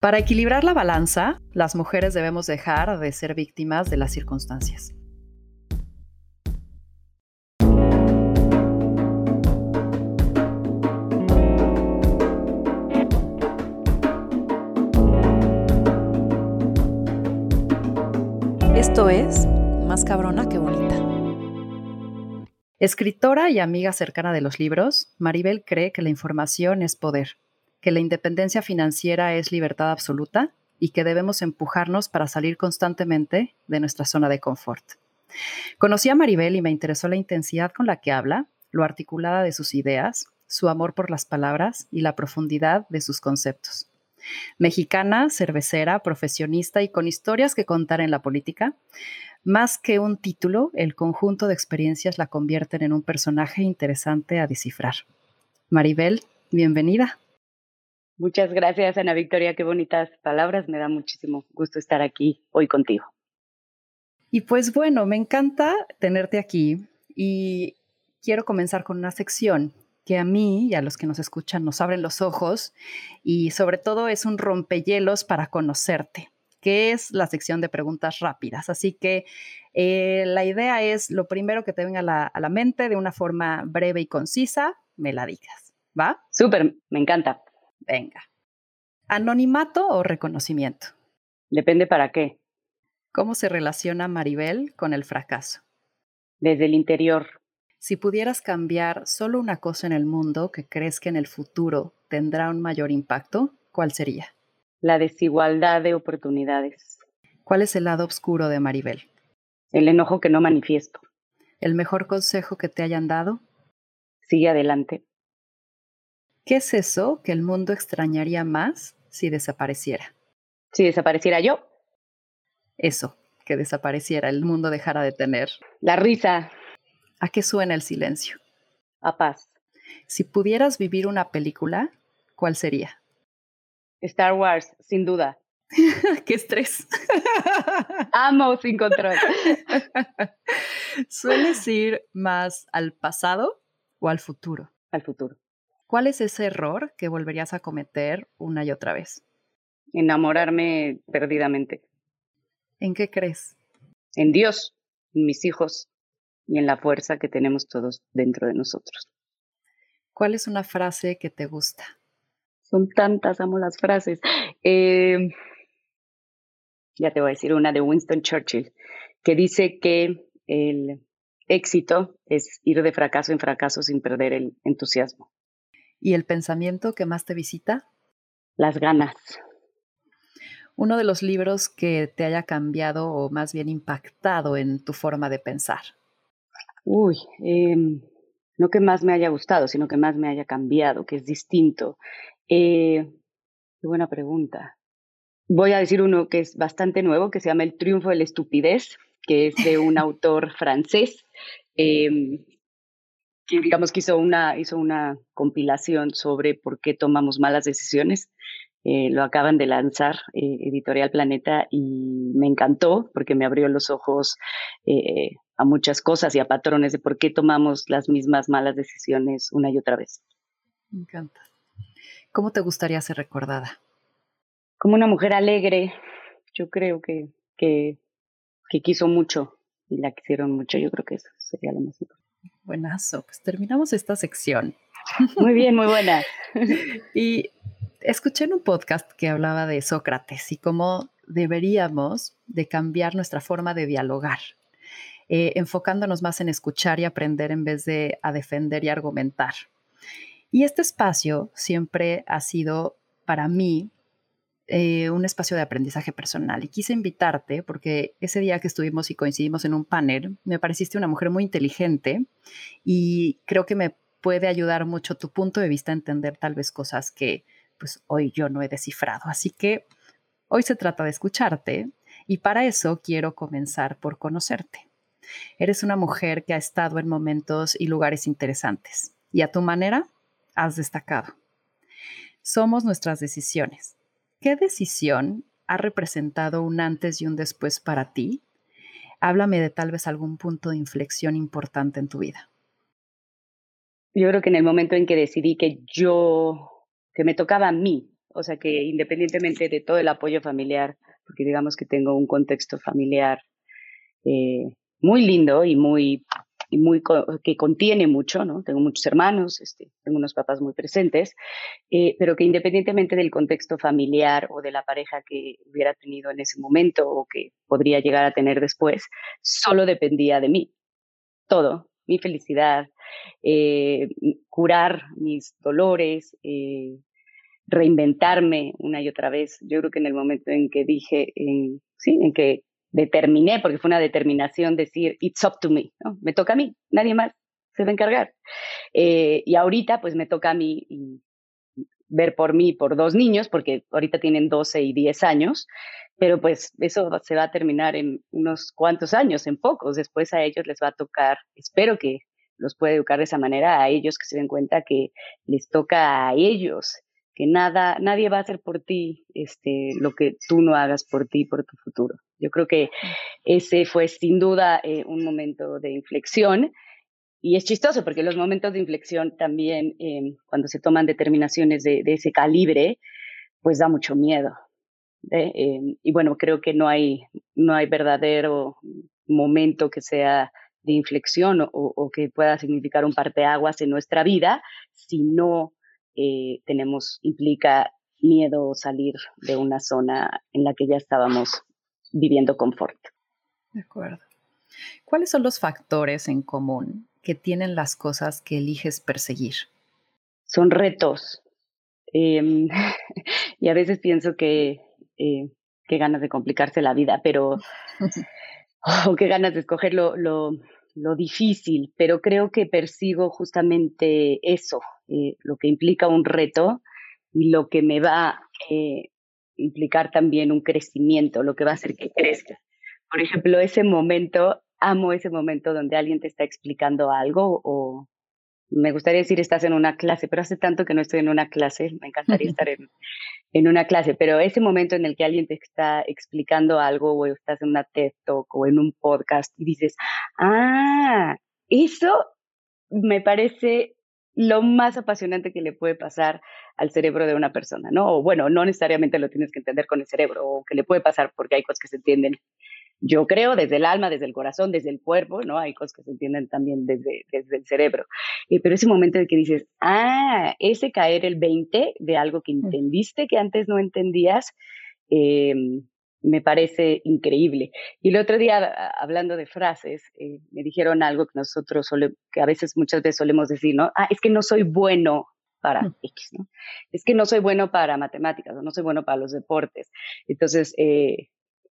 Para equilibrar la balanza, las mujeres debemos dejar de ser víctimas de las circunstancias. Esto es Más cabrona que bonita. Escritora y amiga cercana de los libros, Maribel cree que la información es poder que la independencia financiera es libertad absoluta y que debemos empujarnos para salir constantemente de nuestra zona de confort. Conocí a Maribel y me interesó la intensidad con la que habla, lo articulada de sus ideas, su amor por las palabras y la profundidad de sus conceptos. Mexicana, cervecera, profesionista y con historias que contar en la política, más que un título, el conjunto de experiencias la convierten en un personaje interesante a descifrar. Maribel, bienvenida. Muchas gracias, Ana Victoria. Qué bonitas palabras. Me da muchísimo gusto estar aquí hoy contigo. Y pues bueno, me encanta tenerte aquí y quiero comenzar con una sección que a mí y a los que nos escuchan nos abren los ojos y sobre todo es un rompehielos para conocerte, que es la sección de preguntas rápidas. Así que eh, la idea es lo primero que te venga a la, a la mente de una forma breve y concisa, me la digas. ¿Va? Súper, me encanta. Venga. ¿Anonimato o reconocimiento? Depende para qué. ¿Cómo se relaciona Maribel con el fracaso? Desde el interior. Si pudieras cambiar solo una cosa en el mundo que crees que en el futuro tendrá un mayor impacto, ¿cuál sería? La desigualdad de oportunidades. ¿Cuál es el lado oscuro de Maribel? El enojo que no manifiesto. ¿El mejor consejo que te hayan dado? Sigue adelante. ¿Qué es eso que el mundo extrañaría más si desapareciera? Si desapareciera yo. Eso, que desapareciera, el mundo dejara de tener. La risa. ¿A qué suena el silencio? A paz. Si pudieras vivir una película, ¿cuál sería? Star Wars, sin duda. ¡Qué estrés! Amo sin control. ¿Sueles ir más al pasado o al futuro? Al futuro. ¿Cuál es ese error que volverías a cometer una y otra vez? Enamorarme perdidamente. ¿En qué crees? En Dios, en mis hijos y en la fuerza que tenemos todos dentro de nosotros. ¿Cuál es una frase que te gusta? Son tantas, amo las frases. Eh, ya te voy a decir una de Winston Churchill, que dice que el éxito es ir de fracaso en fracaso sin perder el entusiasmo. ¿Y el pensamiento que más te visita? Las ganas. Uno de los libros que te haya cambiado o más bien impactado en tu forma de pensar. Uy, eh, no que más me haya gustado, sino que más me haya cambiado, que es distinto. Eh, qué buena pregunta. Voy a decir uno que es bastante nuevo, que se llama El triunfo de la estupidez, que es de un autor francés. Eh, que digamos que hizo una, hizo una compilación sobre por qué tomamos malas decisiones. Eh, lo acaban de lanzar eh, Editorial Planeta y me encantó porque me abrió los ojos eh, a muchas cosas y a patrones de por qué tomamos las mismas malas decisiones una y otra vez. Me encanta. ¿Cómo te gustaría ser recordada? Como una mujer alegre, yo creo que, que, que quiso mucho y la quisieron mucho, yo creo que eso sería lo más importante. Buenazo, pues terminamos esta sección. Muy bien, muy buena. y escuché en un podcast que hablaba de Sócrates y cómo deberíamos de cambiar nuestra forma de dialogar, eh, enfocándonos más en escuchar y aprender en vez de a defender y argumentar. Y este espacio siempre ha sido para mí eh, un espacio de aprendizaje personal y quise invitarte porque ese día que estuvimos y coincidimos en un panel, me pareciste una mujer muy inteligente y creo que me puede ayudar mucho tu punto de vista a entender tal vez cosas que pues hoy yo no he descifrado. Así que hoy se trata de escucharte y para eso quiero comenzar por conocerte. Eres una mujer que ha estado en momentos y lugares interesantes y a tu manera has destacado. Somos nuestras decisiones ¿Qué decisión ha representado un antes y un después para ti? Háblame de tal vez algún punto de inflexión importante en tu vida. Yo creo que en el momento en que decidí que yo, que me tocaba a mí o sea que independientemente de todo el apoyo familiar, porque digamos que tengo un contexto familiar eh, muy lindo y muy y muy que contiene mucho, ¿no? Tengo muchos hermanos, este, tengo unos papás muy presentes, eh, pero que independientemente del contexto familiar o de la pareja que hubiera tenido en ese momento o que podría llegar a tener después, solo dependía de mí. Todo, mi felicidad, eh, curar mis dolores, eh, reinventarme una y otra vez. Yo creo que en el momento en que dije, sí, en que determiné, porque fue una determinación decir, it's up to me, ¿no? Me toca a mí, nadie más se va a encargar. Eh, y ahorita pues me toca a mí ver por mí, por dos niños, porque ahorita tienen 12 y 10 años, pero pues eso se va a terminar en unos cuantos años, en pocos. Después a ellos les va a tocar, espero que los pueda educar de esa manera, a ellos que se den cuenta que les toca a ellos que nada, nadie va a hacer por ti este, lo que tú no hagas por ti, por tu futuro. Yo creo que ese fue sin duda eh, un momento de inflexión y es chistoso porque los momentos de inflexión también, em, cuando se toman determinaciones de, ese calibre, pues da mucho miedo. ¿eh? Em, y bueno, creo que no hay, no hay verdadero momento que sea de inflexión o, que pueda significar un parteaguas en nuestra vida si no eh, tenemos, implica miedo salir de una zona en la que ya estábamos viviendo confort. De acuerdo. ¿Cuáles son los factores en común que tienen las cosas que eliges perseguir? Son retos. Em, y a veces pienso que eh, qué ganas de complicarse la vida, pero o qué ganas de escoger lo, lo, lo difícil, pero creo que persigo justamente eso, eh, lo que implica un reto y lo que me va a eh, implicar también un crecimiento, lo que va a hacer que crezca. Por ejemplo, ese momento, amo ese momento donde alguien te está explicando algo o me gustaría decir estás en una clase, pero hace tanto que no estoy en una clase, me encantaría estar en, en una clase, pero ese momento en el que alguien te está explicando algo o estás en una TED Talk o en un podcast y dices, ah, eso me parece lo más apasionante que le puede pasar al cerebro de una persona, ¿no? O bueno, no necesariamente lo tienes que entender con el cerebro, o que le puede pasar porque hay cosas que se entienden, yo creo, desde el alma, desde el corazón, desde el cuerpo, ¿no? Hay cosas que se entienden también desde, desde el cerebro. Eh, pero ese momento de que dices, ah, ese caer el 20 de algo que entendiste que antes no entendías, eh, me parece increíble. Y el otro día, hablando de frases, eh, me dijeron algo que nosotros, que a veces, muchas veces solemos decir, ¿no? Ah, es que no soy bueno para mm. X, ¿no? Es que no soy bueno para matemáticas o no soy bueno para los deportes. Entonces, eh,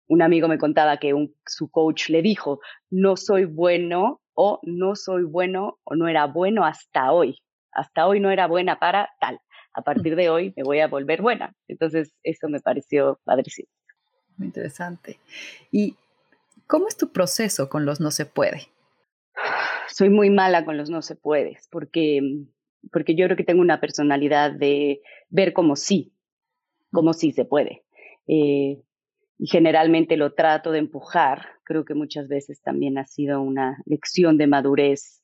un amigo me contaba que un, su coach le dijo, no soy bueno o no soy bueno o no era bueno hasta hoy. Hasta hoy no era buena para tal. A partir de hoy me voy a volver buena. Entonces, eso me pareció padrísimo. Muy interesante. ¿Y cómo es tu proceso con los no se puede? Soy muy mala con los no se puede, porque, porque yo creo que tengo una personalidad de ver como sí, como sí se puede. Eh, y generalmente lo trato de empujar. Creo que muchas veces también ha sido una lección de madurez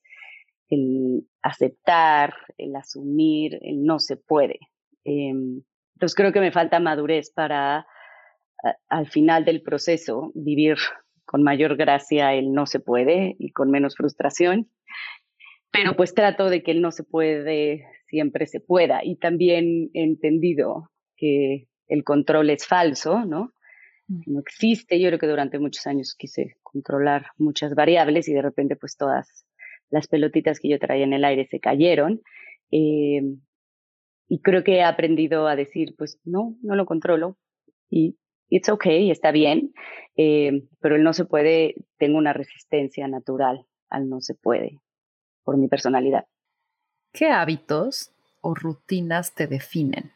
el aceptar, el asumir, el no se puede. Em, entonces creo que me falta madurez para al final del proceso vivir con mayor gracia el no se puede y con menos frustración, pero pues trato de que el no se puede siempre se pueda y también he entendido que el control es falso, ¿no? Mm. No existe. Yo creo que durante muchos años quise controlar muchas variables y de repente pues todas las pelotitas que yo traía en el aire se cayeron. Eh, y creo que he aprendido a decir, pues no, no lo controlo y it's okay, está bien, eh, pero el no se puede, tengo una resistencia natural al no se puede por mi personalidad. ¿Qué hábitos o rutinas te definen?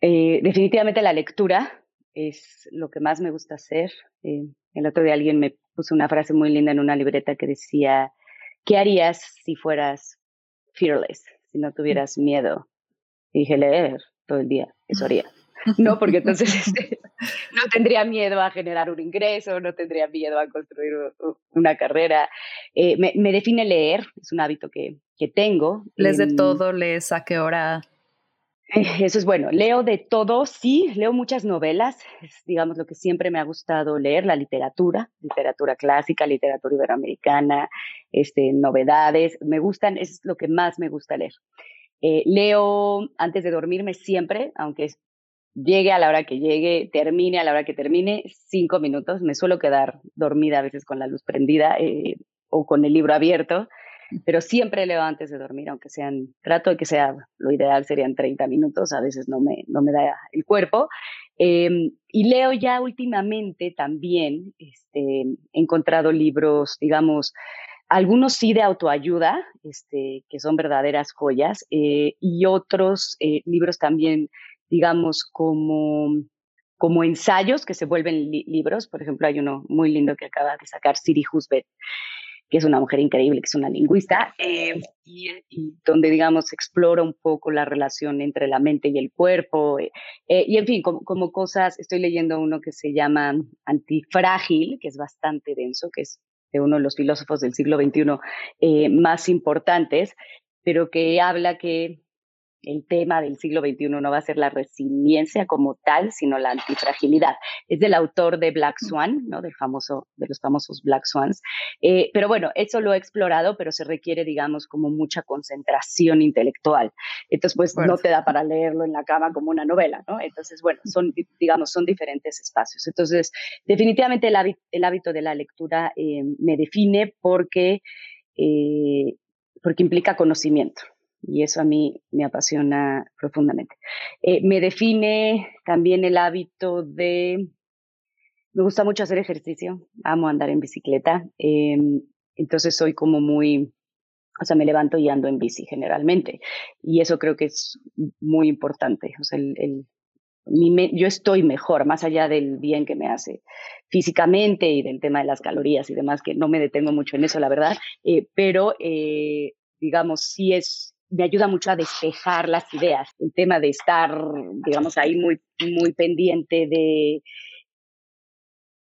Eh, definitivamente la lectura es lo que más me gusta hacer. Eh, el otro día alguien me puso una frase muy linda en una libreta que decía, ¿qué harías si fueras fearless, si no tuvieras miedo? Y dije, leer todo el día, eso haría. No, porque entonces este, no tendría miedo a generar un ingreso, no tendría miedo a construir una carrera. Eh, me, define leer, es un hábito que, que tengo. ¿Les de em, todo? ¿Les a qué hora? Eso es bueno. Leo de todo, sí, leo muchas novelas, es, digamos lo que siempre me ha gustado leer, la literatura, literatura clásica, literatura iberoamericana, este, novedades, me gustan, es lo que más me gusta leer. Eh, leo antes de dormirme siempre, aunque llegue a la hora que llegue, termine a la hora que termine, cinco minutos, me suelo quedar dormida a veces con la luz prendida eh, o con el libro abierto pero siempre leo antes de dormir, aunque sean, trato de que sea, lo ideal serían 30 minutos, a veces no me, no me da el cuerpo. Em, y leo ya últimamente también, este, he encontrado libros, digamos, algunos sí de autoayuda, este, que son verdaderas joyas, eh, y otros eh, libros también, digamos, como, como ensayos que se vuelven libros. Por ejemplo, hay uno muy lindo que acaba de sacar Siri Husbet, que es una mujer increíble, que es una lingüista, eh, y, donde, digamos, explora un poco la relación entre la mente y el cuerpo. Eh, eh, y, en fin, como, como, cosas, estoy leyendo uno que se llama Antifrágil, que es bastante denso, que es de uno de los filósofos del siglo XXI más importantes, pero que habla que el tema del siglo XXI no va a ser la resiliencia como tal, sino la antifragilidad. Es del autor de Black Swan, ¿no? Del famoso, de los famosos Black Swans. Eh, pero bueno, eso lo he explorado, pero se requiere, digamos, como mucha concentración intelectual. Entonces, pues no te da para leerlo en la cama como una novela, ¿no? Entonces, bueno, son, digamos, son diferentes espacios. Entonces, definitivamente el, hábito, de la lectura eh, me define porque, eh, porque implica conocimiento y eso a mí me apasiona profundamente. Eh, me define también el hábito de, me gusta mucho hacer ejercicio, amo andar en bicicleta, em, entonces soy como muy, o sea, me levanto y ando en bici generalmente y eso creo que es muy importante, o sea, el, yo estoy mejor, más allá del bien que me hace físicamente y del tema de las calorías y demás, que no me detengo mucho en eso, la verdad, eh, pero eh, digamos, sí es me ayuda mucho a despejar las ideas. El tema de estar, digamos, ahí muy, muy pendiente de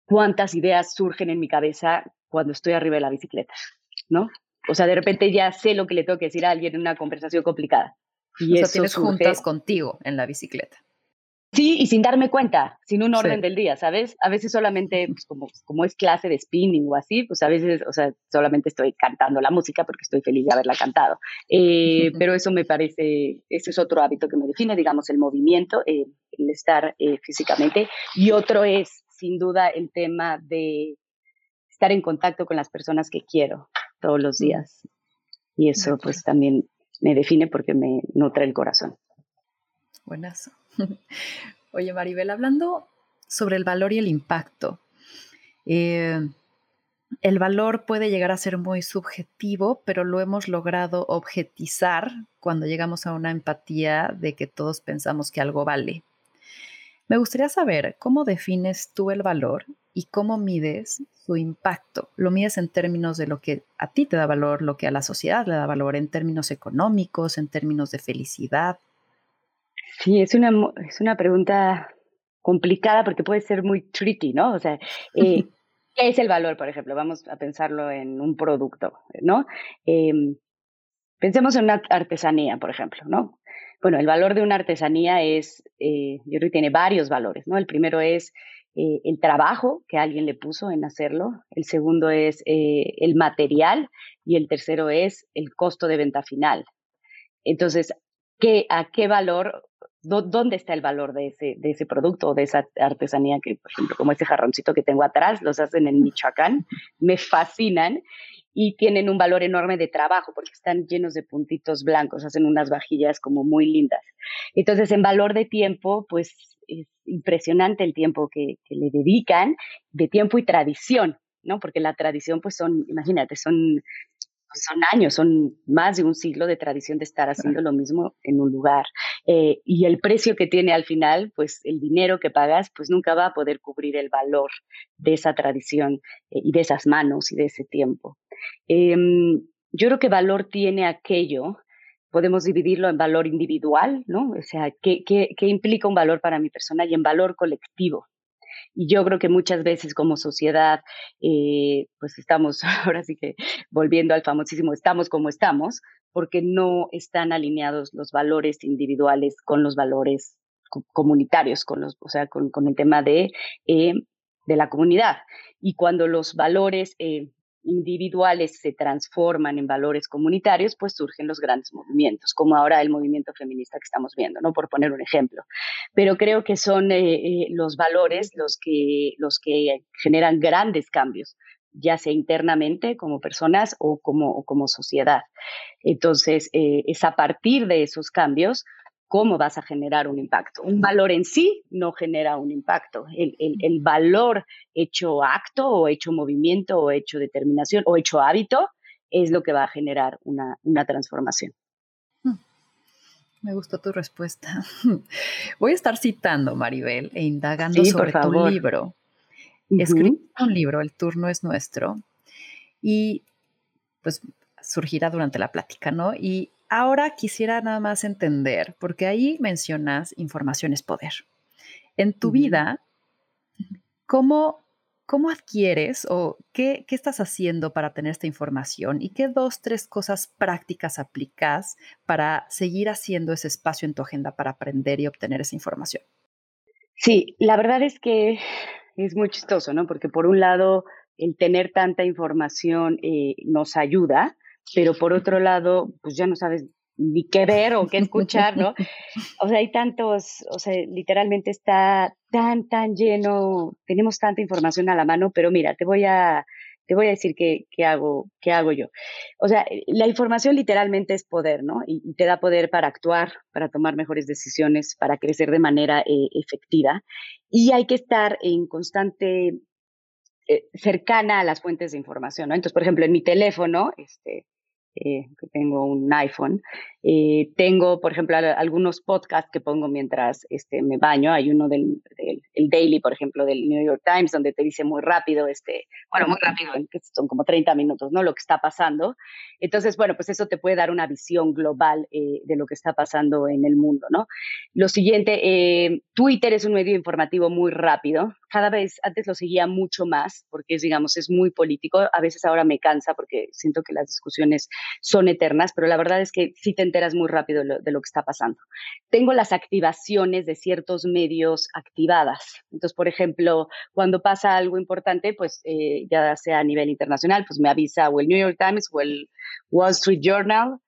cuántas ideas surgen en mi cabeza cuando estoy arriba de la bicicleta, ¿no? O sea, de repente ya sé lo que le tengo que decir a alguien en una conversación complicada. Y o sea, tienes juntas contigo en la bicicleta. Sí, y sin darme cuenta, sin un orden del día, ¿sabes? A veces solamente, pues como, como es clase de spinning o así, pues a veces, o sea, solamente estoy cantando la música porque estoy feliz de haberla cantado. Eh, pero eso me parece, ese es otro hábito que me define, digamos, el movimiento, eh, el estar eh, físicamente. Y otro es, sin duda, el tema de estar en contacto con las personas que quiero todos los días. Y eso, pues, también me define porque me nutre el corazón. Buenazo. Oye, Maribel, hablando sobre el valor y el impacto, eh, el valor puede llegar a ser muy subjetivo, pero lo hemos logrado objetizar cuando llegamos a una empatía de que todos pensamos que algo vale. Me gustaría saber cómo defines tú el valor y cómo mides su impacto. ¿Lo mides en términos de lo que a ti te da valor, lo que a la sociedad le da valor, en términos económicos, en términos de felicidad? Sí, es una, es una pregunta complicada porque puede ser muy tricky, ¿no? O sea, eh, ¿qué es el valor, por ejemplo? Vamos a pensarlo en un producto, ¿no? Em, pensemos en una artesanía, por ejemplo, ¿no? Bueno, el valor de una artesanía es, eh, yo creo que tiene varios valores, ¿no? El primero es eh, el trabajo que alguien le puso en hacerlo, el segundo es el material y el tercero es el costo de venta final. Entonces, ¿qué, ¿a qué valor dónde está el valor de ese, de ese producto o de esa artesanía que, por ejemplo, como ese jarroncito que tengo atrás, los hacen en Michoacán, me fascinan y tienen un valor enorme de trabajo porque están llenos de puntitos blancos, hacen unas vajillas como muy lindas. Entonces, en valor de tiempo, pues es impresionante el tiempo que, que le dedican, de tiempo y tradición, ¿no? Porque la tradición, pues son, imagínate, son son años, son más de un siglo de tradición de estar haciendo lo mismo en un lugar. Eh, y el precio que tiene al final, pues el dinero que pagas, pues nunca va a poder cubrir el valor de esa tradición eh, y de esas manos y de ese tiempo. Em, yo creo que valor tiene aquello, podemos dividirlo en valor individual, ¿no? O sea, ¿qué, qué, qué implica un valor para mi persona y en valor colectivo? Y yo creo que muchas veces como sociedad, eh, pues estamos, ahora sí que volviendo al famosísimo, estamos como estamos, porque no están alineados los valores individuales con los valores comunitarios, con los, o sea, con, el tema de, eh, de la comunidad. Y cuando los valores eh, individuales se transforman en valores comunitarios, pues surgen los grandes movimientos, como ahora el movimiento feminista que estamos viendo, ¿no? Por poner un ejemplo. Pero creo que son eh, eh, los valores los que, los que generan grandes cambios ya sea internamente como personas o como, como sociedad. Entonces, eh, es a partir de esos cambios cómo vas a generar un impacto. Un valor en sí no genera un impacto. El, valor hecho acto o hecho movimiento o hecho determinación o hecho hábito es lo que va a generar una, transformación. Hmm. Me gustó tu respuesta. Voy a estar citando, Maribel, e indagando sobre tu libro. Escribí un libro, El turno es nuestro, y pues surgirá durante la plática, ¿no? Y Ahora quisiera nada más entender, porque ahí mencionas información es poder. En tu vida, ¿cómo, ¿cómo adquieres o qué, qué, estás haciendo para tener esta información y qué dos, tres cosas prácticas aplicas para seguir haciendo ese espacio en tu agenda para aprender y obtener esa información? Sí, la verdad es que es muy chistoso, ¿no? Porque por un lado, el tener tanta información eh, nos ayuda, pero por otro lado, pues ya no sabes ni qué ver o qué escuchar, ¿no? O sea, hay tantos, o sea, literalmente está tan, tan lleno, tenemos tanta información a la mano, pero mira, te voy a, te voy a decir qué, qué, hago, qué hago yo. O sea, la información literalmente es poder, ¿no? Y, te da poder para actuar, para tomar mejores decisiones, para crecer de manera eh, efectiva. Y hay que estar en constante eh, cercana a las fuentes de información, ¿no? Entonces, por ejemplo, en mi teléfono, este, eh, que tengo un iPhone. Eh, tengo, por ejemplo, algunos podcasts que pongo mientras este, me baño. Hay uno del, el Daily, por ejemplo, del New York Times, donde te dice muy rápido, este, bueno, muy rápido, son como 30 minutos, ¿no? Lo que está pasando. Entonces, bueno, pues eso te puede dar una visión global eh, de lo que está pasando en el mundo, ¿no? Lo siguiente, Twitter es un medio informativo muy rápido. Cada vez, antes lo seguía mucho más, porque es, digamos, es muy político. A veces ahora me cansa porque siento que las discusiones son eternas, pero la verdad es que sí te enteras muy rápido de lo, que está pasando. Tengo las activaciones de ciertos medios activadas. Entonces, por ejemplo, cuando pasa algo importante, pues eh, ya sea a nivel internacional, pues me avisa o el New York Times o el Wall Street Journal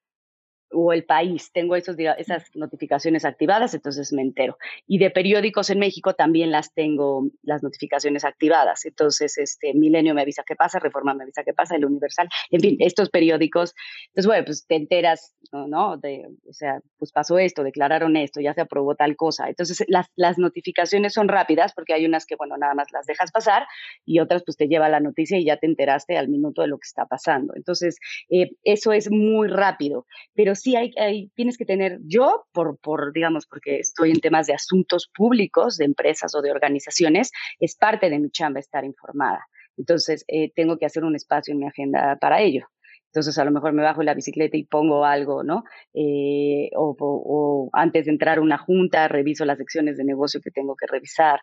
o el país. Tengo esos, esas notificaciones activadas, entonces me entero. Y de periódicos en México también las tengo, las notificaciones activadas. Entonces, este, Milenio me avisa qué pasa, Reforma me avisa qué pasa, El Universal, en fin, estos periódicos. Entonces, bueno, pues te enteras, ¿no? De, o sea, pues pasó esto, declararon esto, ya se aprobó tal cosa. Entonces, las, las notificaciones son rápidas porque hay unas que, bueno, nada más las dejas pasar y otras, pues te lleva la noticia y ya te enteraste al minuto de lo que está pasando. Entonces, eh, eso es muy rápido. Pero sí hay, tienes que tener, yo, por, por, digamos, porque estoy en temas de asuntos públicos, de empresas o de organizaciones, es parte de mi chamba estar informada. Entonces, eh, tengo que hacer un espacio en mi agenda para ello. Entonces, a lo mejor me bajo la bicicleta y pongo algo, ¿no? Eh, o, antes de entrar a una junta, reviso las secciones de negocio que tengo que revisar.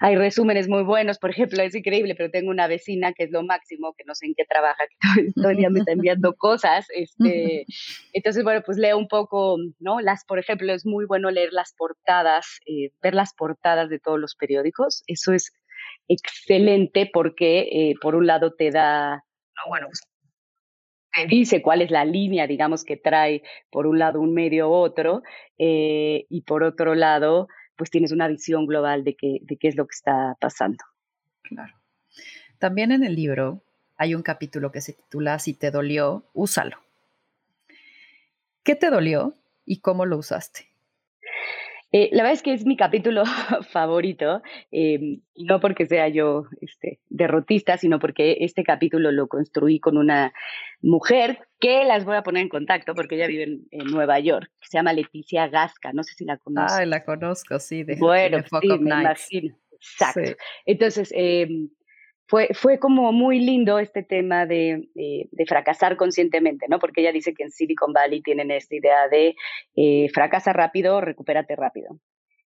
Hay resúmenes muy buenos, por ejemplo, es increíble, pero tengo una vecina que es lo máximo, que no sé en qué trabaja, que todo, el día me está enviando cosas. Este, entonces, bueno, pues leo un poco, ¿no? Las, por ejemplo, es muy bueno leer las portadas, eh, ver las portadas de todos los periódicos. Eso es excelente porque, eh, por un lado, te da, no, bueno, dice cuál es la línea, digamos, que trae por un lado un medio u otro, eh, y por otro lado, pues tienes una visión global de qué, de qué es lo que está pasando. Claro. También en el libro hay un capítulo que se titula Si te dolió, úsalo. ¿Qué te dolió y cómo lo usaste? Eh, la verdad es que es mi capítulo favorito, eh, no porque sea yo este, derrotista, sino porque este capítulo lo construí con una mujer que las voy a poner en contacto porque ella vive en, Nueva York, se llama Leticia Gasca, no sé si la conoces. Ah, la conozco, sí, de, bueno, sí, me imagino. Exacto. Entonces, eh, fue, fue como muy lindo este tema de, de, fracasar conscientemente, ¿no? Porque ella dice que en Silicon Valley tienen esta idea de eh, fracasa rápido, recupérate rápido.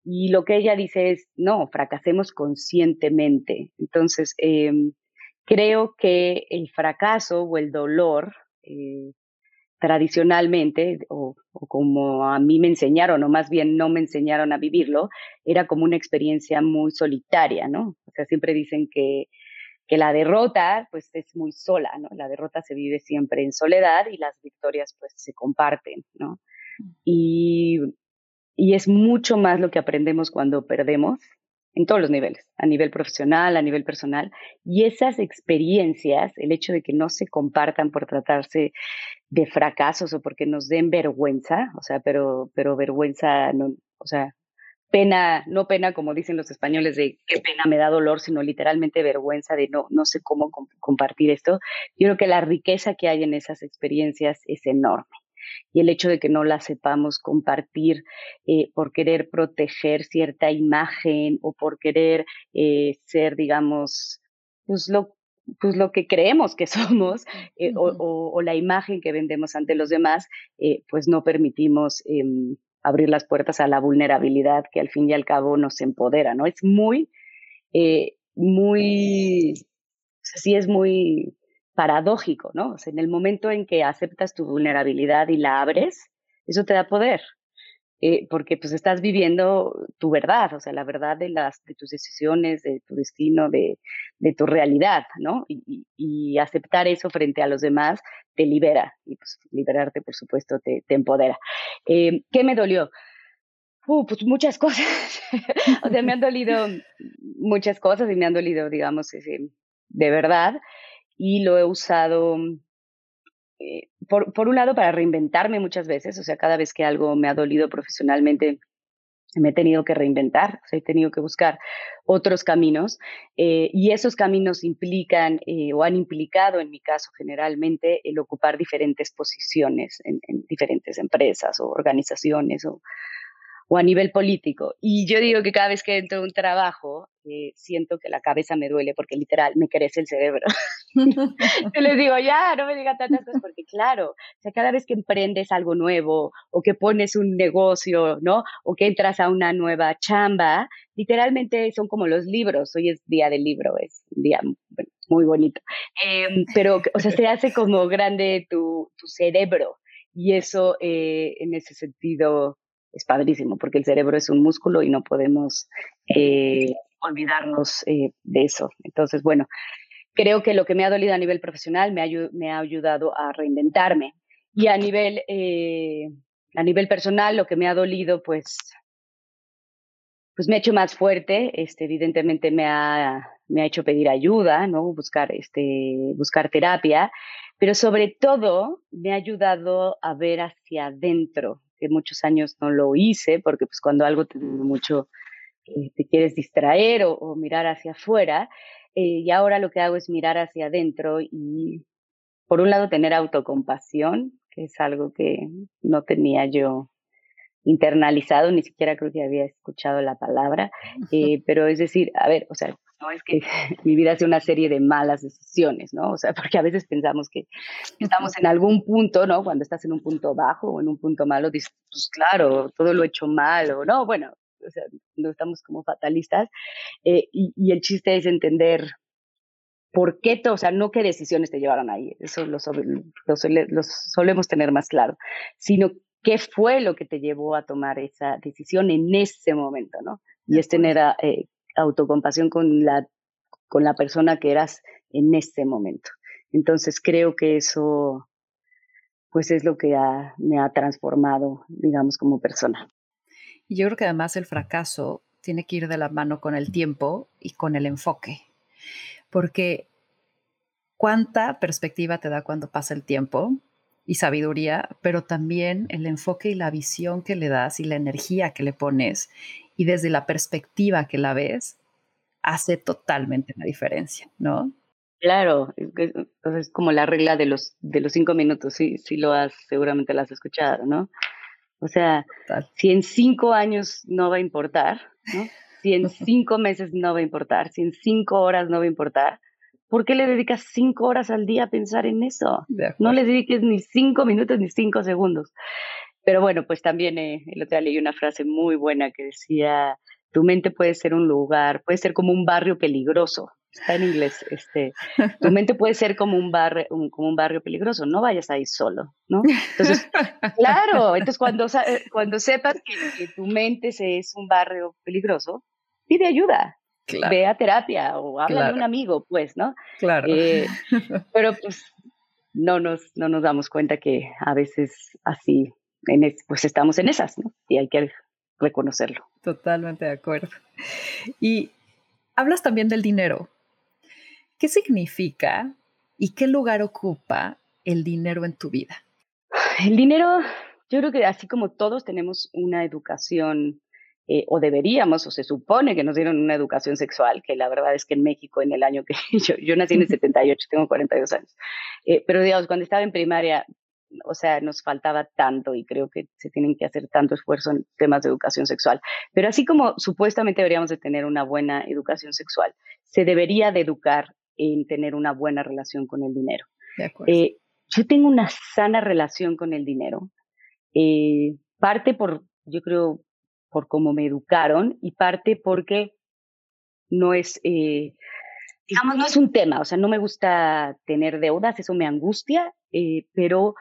Y lo que ella dice es, no, fracasemos conscientemente. Entonces, em, creo que el fracaso o el dolor, eh, tradicionalmente, o, como a mí me enseñaron, o más bien no me enseñaron a vivirlo, era como una experiencia muy solitaria, ¿no? O sea, siempre dicen que, que la derrota, pues es muy sola, ¿no? La derrota se vive siempre en soledad y las victorias, pues se comparten, ¿no? Y, y es mucho más lo que aprendemos cuando perdemos en todos los niveles, a nivel profesional, a nivel personal. Y esas experiencias, el hecho de que no se compartan por tratarse de fracasos o porque nos den vergüenza, o sea, pero, pero vergüenza, no, o sea, pena, no pena como dicen los españoles de qué pena me da dolor, sino literalmente vergüenza de no, no sé cómo compartir esto. Yo creo que la riqueza que hay en esas experiencias es enorme y el hecho de que no la sepamos compartir eh, por querer proteger cierta imagen o por querer eh, ser, digamos, pues lo, pues lo que creemos que somos eh, o, la imagen que vendemos ante los demás, pues no permitimos em, abrir las puertas a la vulnerabilidad que al fin y al cabo nos empodera, ¿no? Es muy, muy, sí es muy paradójico, ¿no? O sea, en el momento en que aceptas tu vulnerabilidad y la abres, eso te da poder, eh, porque pues estás viviendo tu verdad, o sea, la verdad de, las, de tus decisiones, de tu destino, de, de tu realidad, ¿no? Y, y, aceptar eso frente a los demás te libera, y pues liberarte, por supuesto, te, te empodera. Eh, ¿Qué me dolió? Uh, pues muchas cosas. o sea, me han dolido muchas cosas y me han dolido, digamos, de verdad y lo he usado, eh, por, por, un lado, para reinventarme muchas veces, o sea, cada vez que algo me ha dolido profesionalmente, me he tenido que reinventar, o sea, he tenido que buscar otros caminos eh, y esos caminos implican eh, o han implicado, en mi caso generalmente, el ocupar diferentes posiciones en, en diferentes empresas o organizaciones o a nivel político. Y yo digo que cada vez que entro a un trabajo, eh, siento que la cabeza me duele porque literal me crece el cerebro. yo les digo, ya, no me digan tantas cosas, porque claro, o sea, cada vez que emprendes algo nuevo o que pones un negocio, ¿no? O que entras a una nueva chamba, literalmente son como los libros. Hoy es día del libro, es un día muy bonito. Em, pero, o sea, se hace como grande tu, tu cerebro. Y eso, eh, en ese sentido, es padrísimo, porque el cerebro es un músculo y no podemos eh, olvidarnos eh, de eso. Entonces, bueno, creo que lo que me ha dolido a nivel profesional me ha, me ha ayudado a reinventarme. Y a nivel, eh, a nivel personal, lo que me ha dolido, pues, pues me ha hecho más fuerte. Este, evidentemente me ha, me ha hecho pedir ayuda, ¿no? Buscar, este, buscar terapia. Pero sobre todo me ha ayudado a ver hacia adentro que muchos años no lo hice, porque pues cuando algo te mucho, eh, te quieres distraer o, mirar hacia afuera, eh, y ahora lo que hago es mirar hacia adentro y, por un lado, tener autocompasión, que es algo que no tenía yo internalizado, ni siquiera creo que había escuchado la palabra, eh, pero es decir, a ver, o sea, no es que mi vida sea una serie de malas decisiones, ¿no? O sea, porque a veces pensamos que estamos en algún punto, ¿no? Cuando estás en un punto bajo o en un punto malo, dices, pues claro, todo lo he hecho mal o no, bueno, o sea, no estamos como fatalistas. Eh, y, el chiste es entender por qué, o sea, no qué decisiones te llevaron ahí, eso lo, lo solemos tener más claro, sino qué fue lo que te llevó a tomar esa decisión en ese momento, ¿no? Y es tener eh, autocompasión con la, con la persona que eras en ese momento. Entonces creo que eso, pues es lo que me ha transformado, digamos, como persona. Y yo creo que además el fracaso tiene que ir de la mano con el tiempo y con el enfoque, porque cuánta perspectiva te da cuando pasa el tiempo y sabiduría, pero también el enfoque y la visión que le das y la energía que le pones y desde la perspectiva que la ves, hace totalmente la diferencia, ¿no? Claro, es, como la regla de los, de los cinco minutos, sí, sí lo has, seguramente lo has escuchado, ¿no? O sea, si en cinco años no va a importar, ¿no? Si en cinco meses no va a importar, si en cinco horas no va a importar, ¿por qué le dedicas cinco horas al día a pensar en eso? No le dediques ni cinco minutos ni cinco segundos. Pero bueno, pues también eh, el otro día leí una frase muy buena que decía, tu mente puede ser un lugar, puede ser como un barrio peligroso. Está en inglés, este, tu mente puede ser como un barrio, como un barrio peligroso, no vayas ahí solo, ¿no? Entonces, claro, entonces cuando, cuando sepas que, tu mente es un barrio peligroso, pide ayuda, ve a terapia o habla de un amigo, pues, ¿no? Claro. Eh, pero pues no nos, no nos damos cuenta que a veces así, en pues estamos en esas, ¿no? Y hay que reconocerlo. Totalmente de acuerdo. Y hablas también del dinero. ¿Qué significa y qué lugar ocupa el dinero en tu vida? El dinero, yo creo que así como todos tenemos una educación eh, o deberíamos, o se supone que nos dieron una educación sexual, que la verdad es que en México, en el año que yo, yo nací en el 78, tengo 42 años, eh, pero digamos, cuando estaba en primaria, o sea, nos faltaba tanto y creo que se tienen que hacer tanto esfuerzo en temas de educación sexual. Pero así como supuestamente deberíamos de tener una buena educación sexual, se debería de educar en tener una buena relación con el dinero. Eh, yo tengo una sana relación con el dinero, parte por, yo creo, por cómo me educaron y parte porque no es, eh, digamos, no es un tema, o sea, no me gusta tener deudas, eso me angustia, eh, pero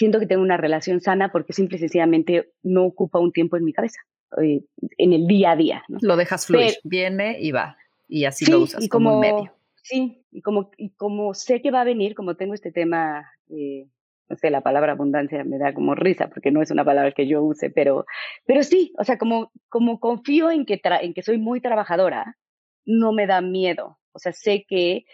siento que tengo una relación sana porque simple y sencillamente no ocupa un tiempo en mi cabeza, eh, en el día a día. Lo dejas fluir, viene y va, y así lo usas como, un medio. Sí, y como, y como sé que va a venir, como tengo este tema no sé, la palabra abundancia me da como risa porque no es una palabra que yo use, pero, pero sí, o sea, como, como confío en que, en que soy muy trabajadora, no me da miedo. O sea, sé que,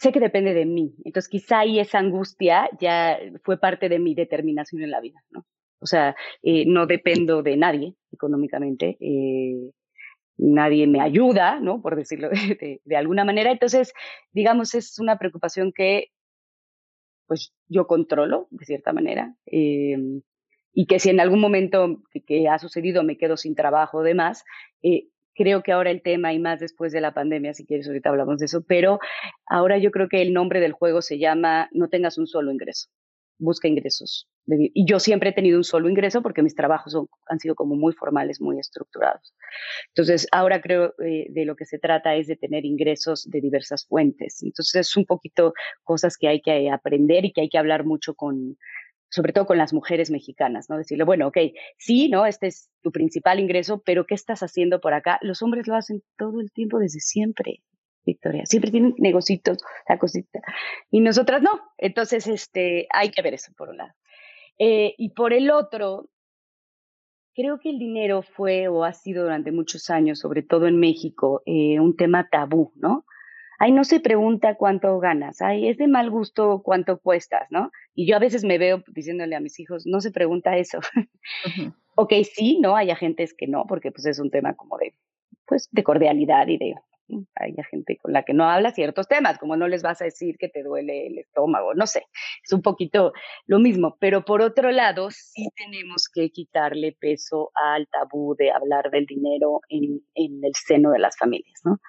sé que depende de mí. Entonces, quizá ahí esa angustia ya fue parte de mi determinación en la vida, ¿no? O sea, eh, no dependo de nadie económicamente. Eh, nadie me ayuda, ¿no? Por decirlo de, alguna manera. Entonces, digamos, es una preocupación que pues yo controlo de cierta manera. Em, y que si en algún momento que, ha sucedido me quedo sin trabajo o demás, eh, creo que ahora el tema, y más después de la pandemia, si quieres, ahorita hablamos de eso, pero ahora yo creo que el nombre del juego se llama No tengas un solo ingreso busca ingresos. Y yo siempre he tenido un solo ingreso porque mis trabajos han sido como muy formales, muy estructurados. Entonces, ahora creo eh, de lo que se trata es de tener ingresos de diversas fuentes. Entonces, es un poquito cosas que hay que aprender y que hay que hablar mucho con, sobre todo con las mujeres mexicanas, ¿no? Decirle, bueno, ok, sí, ¿no? Este es tu principal ingreso, pero ¿qué estás haciendo por acá? Los hombres lo hacen todo el tiempo desde siempre. Victoria. Siempre tienen negocitos, la cosita. Y nosotras no. Entonces, este, hay que ver eso por un lado. Eh, y por el otro, creo que el dinero fue o ha sido durante muchos años, sobre todo en México, eh, un tema tabú, ¿no? Ay, no se pregunta cuánto ganas, ay, es de mal gusto cuánto cuestas, ¿no? Y yo a veces me veo diciéndole a mis hijos, no se pregunta eso. ok, sí, ¿no? Hay agentes que no, porque pues es un tema como de, pues, de cordialidad y de hay gente con la que no habla ciertos temas, como no les vas a decir que te duele el estómago, no sé, es un poquito lo mismo, pero por otro lado, sí tenemos que quitarle peso al tabú de hablar del dinero en, en el seno de las familias, ¿no?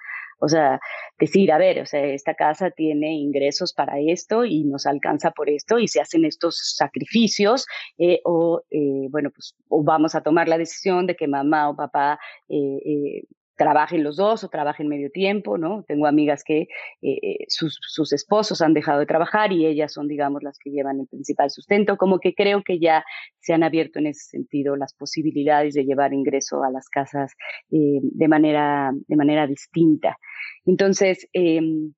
O sea, decir, a ver, o sea, esta casa tiene ingresos para esto y nos alcanza por esto y se hacen estos sacrificios eh, o, eh, bueno, pues o vamos a tomar la decisión de que mamá o papá eh, trabajen los dos o trabajen medio tiempo, ¿no? Tengo amigas que eh, eh, sus, sus, esposos han dejado de trabajar y ellas son, digamos, las que llevan el principal sustento, como que creo que ya se han abierto en ese sentido las posibilidades de llevar ingreso a las casas eh, de, manera, de manera distinta. Entonces, em,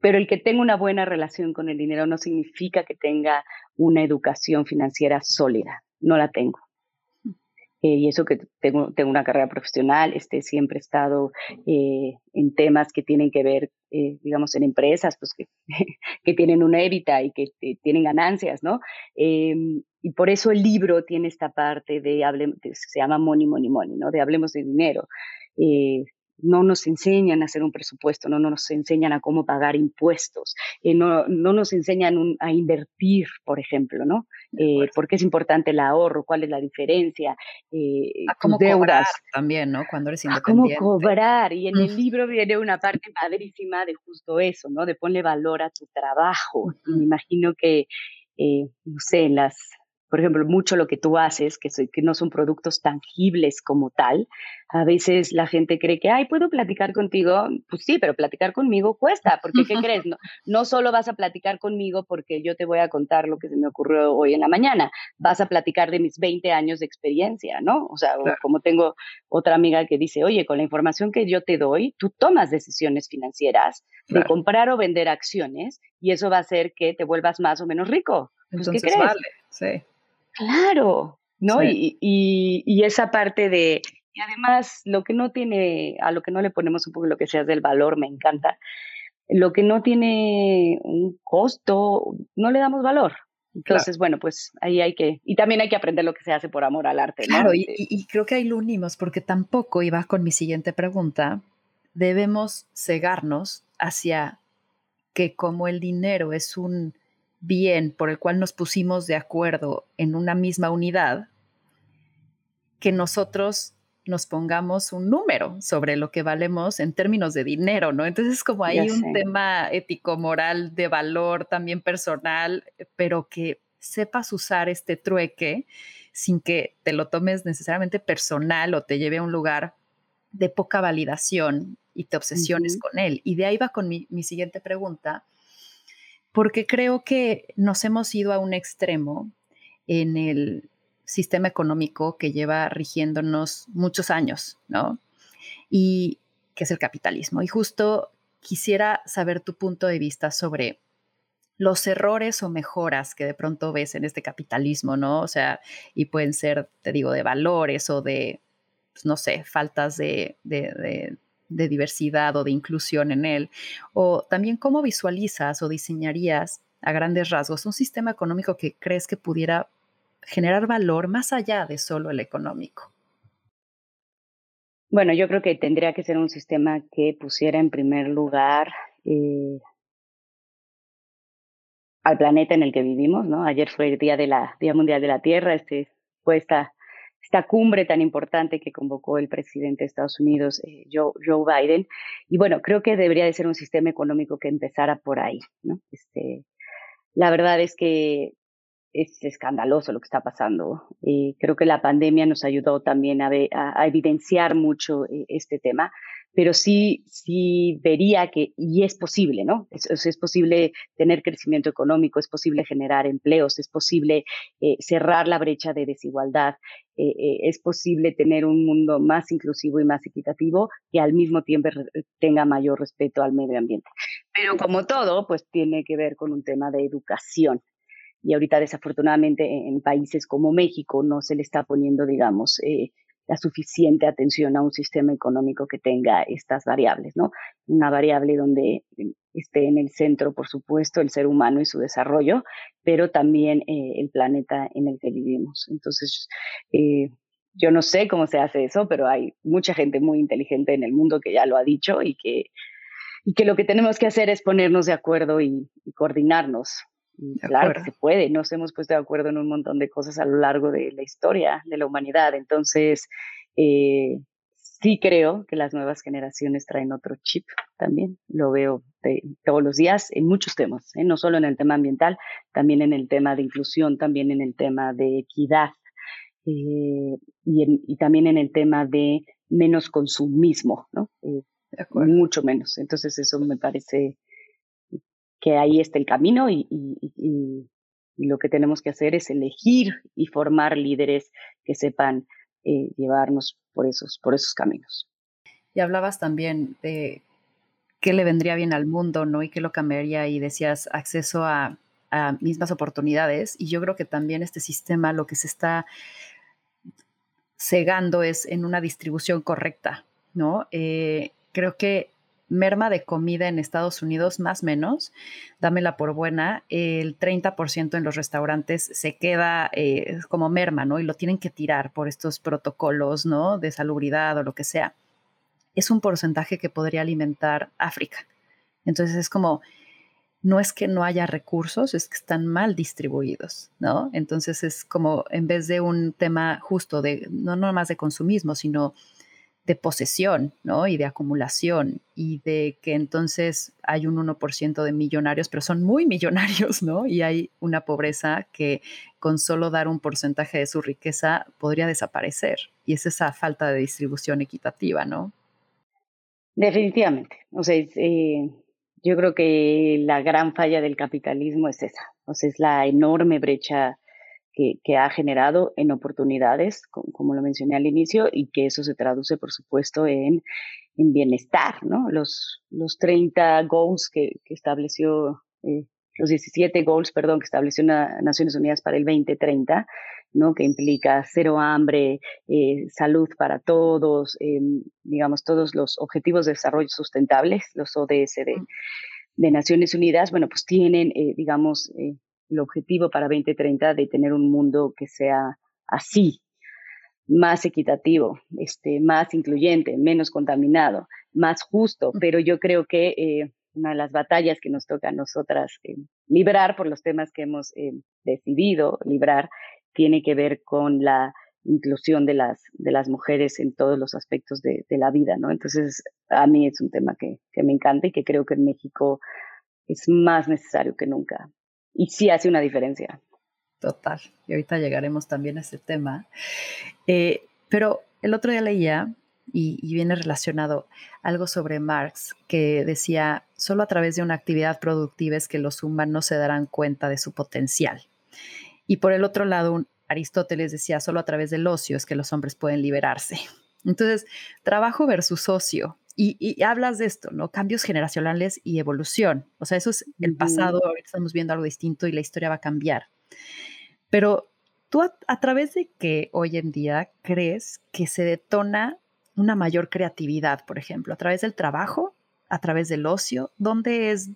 pero el que tenga una buena relación con el dinero no significa que tenga una educación financiera sólida, no la tengo. Eh, y eso que tengo, tengo una carrera profesional, este, siempre he estado eh, en temas que tienen que ver, eh, digamos, en empresas, pues que, que tienen una évita y que tienen ganancias, ¿no? Em, y por eso el libro tiene esta parte de, hable, se llama Money, Money, Money, ¿no? De hablemos de dinero no nos enseñan a hacer un presupuesto, no, nos enseñan a cómo pagar impuestos, eh, no, no, nos enseñan a invertir, por ejemplo, ¿no? Eh, ¿Por qué es importante el ahorro? ¿Cuál es la diferencia? Eh, a cómo cobrar también, ¿no? Cuando eres independiente. A cómo cobrar. Y en el libro viene una parte padrísima de justo eso, ¿no? De ponle valor a tu trabajo. me imagino que, no sé, las por ejemplo, mucho lo que tú haces, que, que no son productos tangibles como tal. A veces la gente cree que, ay, ¿puedo platicar contigo? Pues sí, pero platicar conmigo cuesta, porque ¿qué crees? No, no solo vas a platicar conmigo porque yo te voy a contar lo que se me ocurrió hoy en la mañana, vas a platicar de mis 20 años de experiencia, ¿no? O sea, como tengo otra amiga que dice, oye, con la información que yo te doy, tú tomas decisiones financieras de comprar o vender acciones y eso va a hacer que te vuelvas más o menos rico. Pues, ¿qué crees? Vale, sí. Claro, ¿no? Y, y, esa parte de, y además lo que no tiene, a lo que no le ponemos un poco lo que sea del valor, me encanta. Lo que no tiene un costo, no le damos valor. Entonces, bueno, pues ahí hay que, y también hay que aprender lo que se hace por amor al arte. Claro, y, y, creo que ahí lo unimos, porque tampoco, iba con mi siguiente pregunta, debemos cegarnos hacia que como el dinero es un bien por el cual nos pusimos de acuerdo en una misma unidad, que nosotros nos pongamos un número sobre lo que valemos en términos de dinero, ¿no? Entonces es como hay un tema ético, moral, de valor también personal, pero que sepas usar este trueque sin que te lo tomes necesariamente personal o te lleve a un lugar de poca validación y te obsesiones con él. Y de ahí va con mi, mi siguiente pregunta, porque creo que nos hemos ido a un extremo en el sistema económico que lleva rigiéndonos muchos años, ¿no? Y que es el capitalismo. Y justo quisiera saber tu punto de vista sobre los errores o mejoras que de pronto ves en este capitalismo, ¿no? O sea, y pueden ser, te digo, de valores o de, pues, no sé, faltas de, de, de diversidad o de inclusión en él? O también cómo visualizas o diseñarías a grandes rasgos un sistema económico que crees que pudiera generar valor más allá de solo el económico. Bueno, yo creo que tendría que ser un sistema que pusiera en primer lugar eh, al planeta en el que vivimos, ¿no? Ayer fue el día de la Día Mundial de la Tierra, este fue esta esta cumbre tan importante que convocó el presidente de Estados Unidos, eh, Joe, Biden. Y bueno, creo que debería de ser un sistema económico que empezara por ahí, ¿no? Este, la verdad es que es escandaloso lo que está pasando. y creo que la pandemia nos ayudó también a, a evidenciar mucho eh, este tema pero sí, sí vería que, y es posible, ¿no? Es, es posible tener crecimiento económico, es posible generar empleos, es posible eh, cerrar la brecha de desigualdad, eh, eh, es posible tener un mundo más inclusivo y más equitativo que al mismo tiempo tenga mayor respeto al medio ambiente. Pero como todo, pues tiene que ver con un tema de educación. Y ahorita desafortunadamente en países como México no se le está poniendo, digamos, la suficiente atención a un sistema económico que tenga estas variables, ¿no? Una variable donde esté en el centro, por supuesto, el ser humano y su desarrollo, pero también eh, el planeta en el que vivimos. Entonces, eh, yo no sé cómo se hace eso, pero hay mucha gente muy inteligente en el mundo que ya lo ha dicho y que, y que lo que tenemos que hacer es ponernos de acuerdo y coordinarnos claro que se puede, nos hemos puesto de acuerdo en un montón de cosas a lo largo de la historia de la humanidad. Entonces, eh, sí creo que las nuevas generaciones traen otro chip también. Lo veo todos los días en muchos temas, ¿eh? no solo en el tema ambiental, también en el tema de inclusión, también en el tema de equidad eh, y, también en el tema de menos consumismo, ¿no? mucho menos. Entonces eso me parece que ahí está el camino y, lo que tenemos que hacer es elegir y formar líderes que sepan eh, llevarnos por esos, por esos caminos. Y hablabas también de qué le vendría bien al mundo, ¿no? Y qué lo cambiaría y decías acceso a, mismas oportunidades. Y yo creo que también este sistema lo que se está cegando es en una distribución correcta, ¿no? Eh, creo que merma de comida en Estados Unidos, más o menos, dámela por buena, el 30% en los restaurantes se queda eh, como merma, ¿no? Y lo tienen que tirar por estos protocolos, ¿no? De salubridad o lo que sea. Es un porcentaje que podría alimentar África. Entonces es como, no es que no haya recursos, es que están mal distribuidos, ¿no? Entonces es como, en vez de un tema justo de, no más de consumismo, sino de posesión, ¿no? Y de acumulación y de que entonces hay un 1% de millonarios, pero son muy millonarios, ¿no? Y hay una pobreza que con solo dar un porcentaje de su riqueza podría desaparecer. Y es esa falta de distribución equitativa, ¿no? Definitivamente. O sea, eh, yo creo que la gran falla del capitalismo es esa. O sea, es la enorme brecha que, ha generado en oportunidades, como, lo mencioné al inicio, y que eso se traduce, por supuesto, en, en bienestar, ¿no? Los, los 30 goals que, estableció, eh, los 17 goals, perdón, que estableció Naciones Unidas para el 2030, ¿no? Que implica cero hambre, eh, salud para todos, em, digamos, todos los objetivos de desarrollo sustentables, los ODS de, de Naciones Unidas, bueno, pues tienen, eh, digamos, el objetivo para 2030 de tener un mundo que sea así, más equitativo, este, más incluyente, menos contaminado, más justo. Pero yo creo que eh, una de las batallas que nos toca a nosotras eh, librar por los temas que hemos eh, decidido librar tiene que ver con la inclusión de las, de las mujeres en todos los aspectos de, de la vida, ¿no? Entonces, a mí es un tema que, que me encanta y que creo que en México es más necesario que nunca y sí hace una diferencia. Total, y ahorita llegaremos también a ese tema. Eh, pero el otro día leía, y, viene relacionado, algo sobre Marx, que decía, solo a través de una actividad productiva es que los humanos se darán cuenta de su potencial. Y por el otro lado, Aristóteles decía, solo a través del ocio es que los hombres pueden liberarse. Entonces, trabajo versus ocio. Y, hablas de esto, ¿no? Cambios generacionales y evolución. O sea, eso es el pasado, ahorita estamos viendo algo distinto y la historia va a cambiar. Pero tú a, través de que hoy en día crees que se detona una mayor creatividad, por ejemplo, a través del trabajo, a través del ocio, ¿dónde es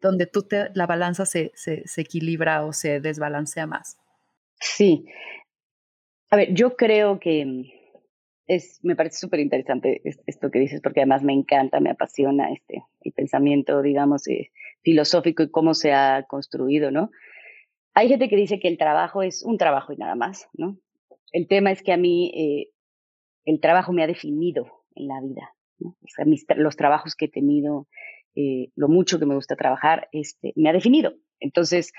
donde tú te, la balanza se, se, se equilibra o se desbalancea más? Sí. A ver, yo creo que es, me parece súper interesante esto que dices, porque además me encanta, me apasiona este, el pensamiento, digamos, eh, filosófico y cómo se ha construido, ¿no? Hay gente que dice que el trabajo es un trabajo y nada más, ¿no? El tema es que a mí eh, el trabajo me ha definido en la vida, los trabajos que he tenido, eh, lo mucho que me gusta trabajar, este, me ha definido. Entonces,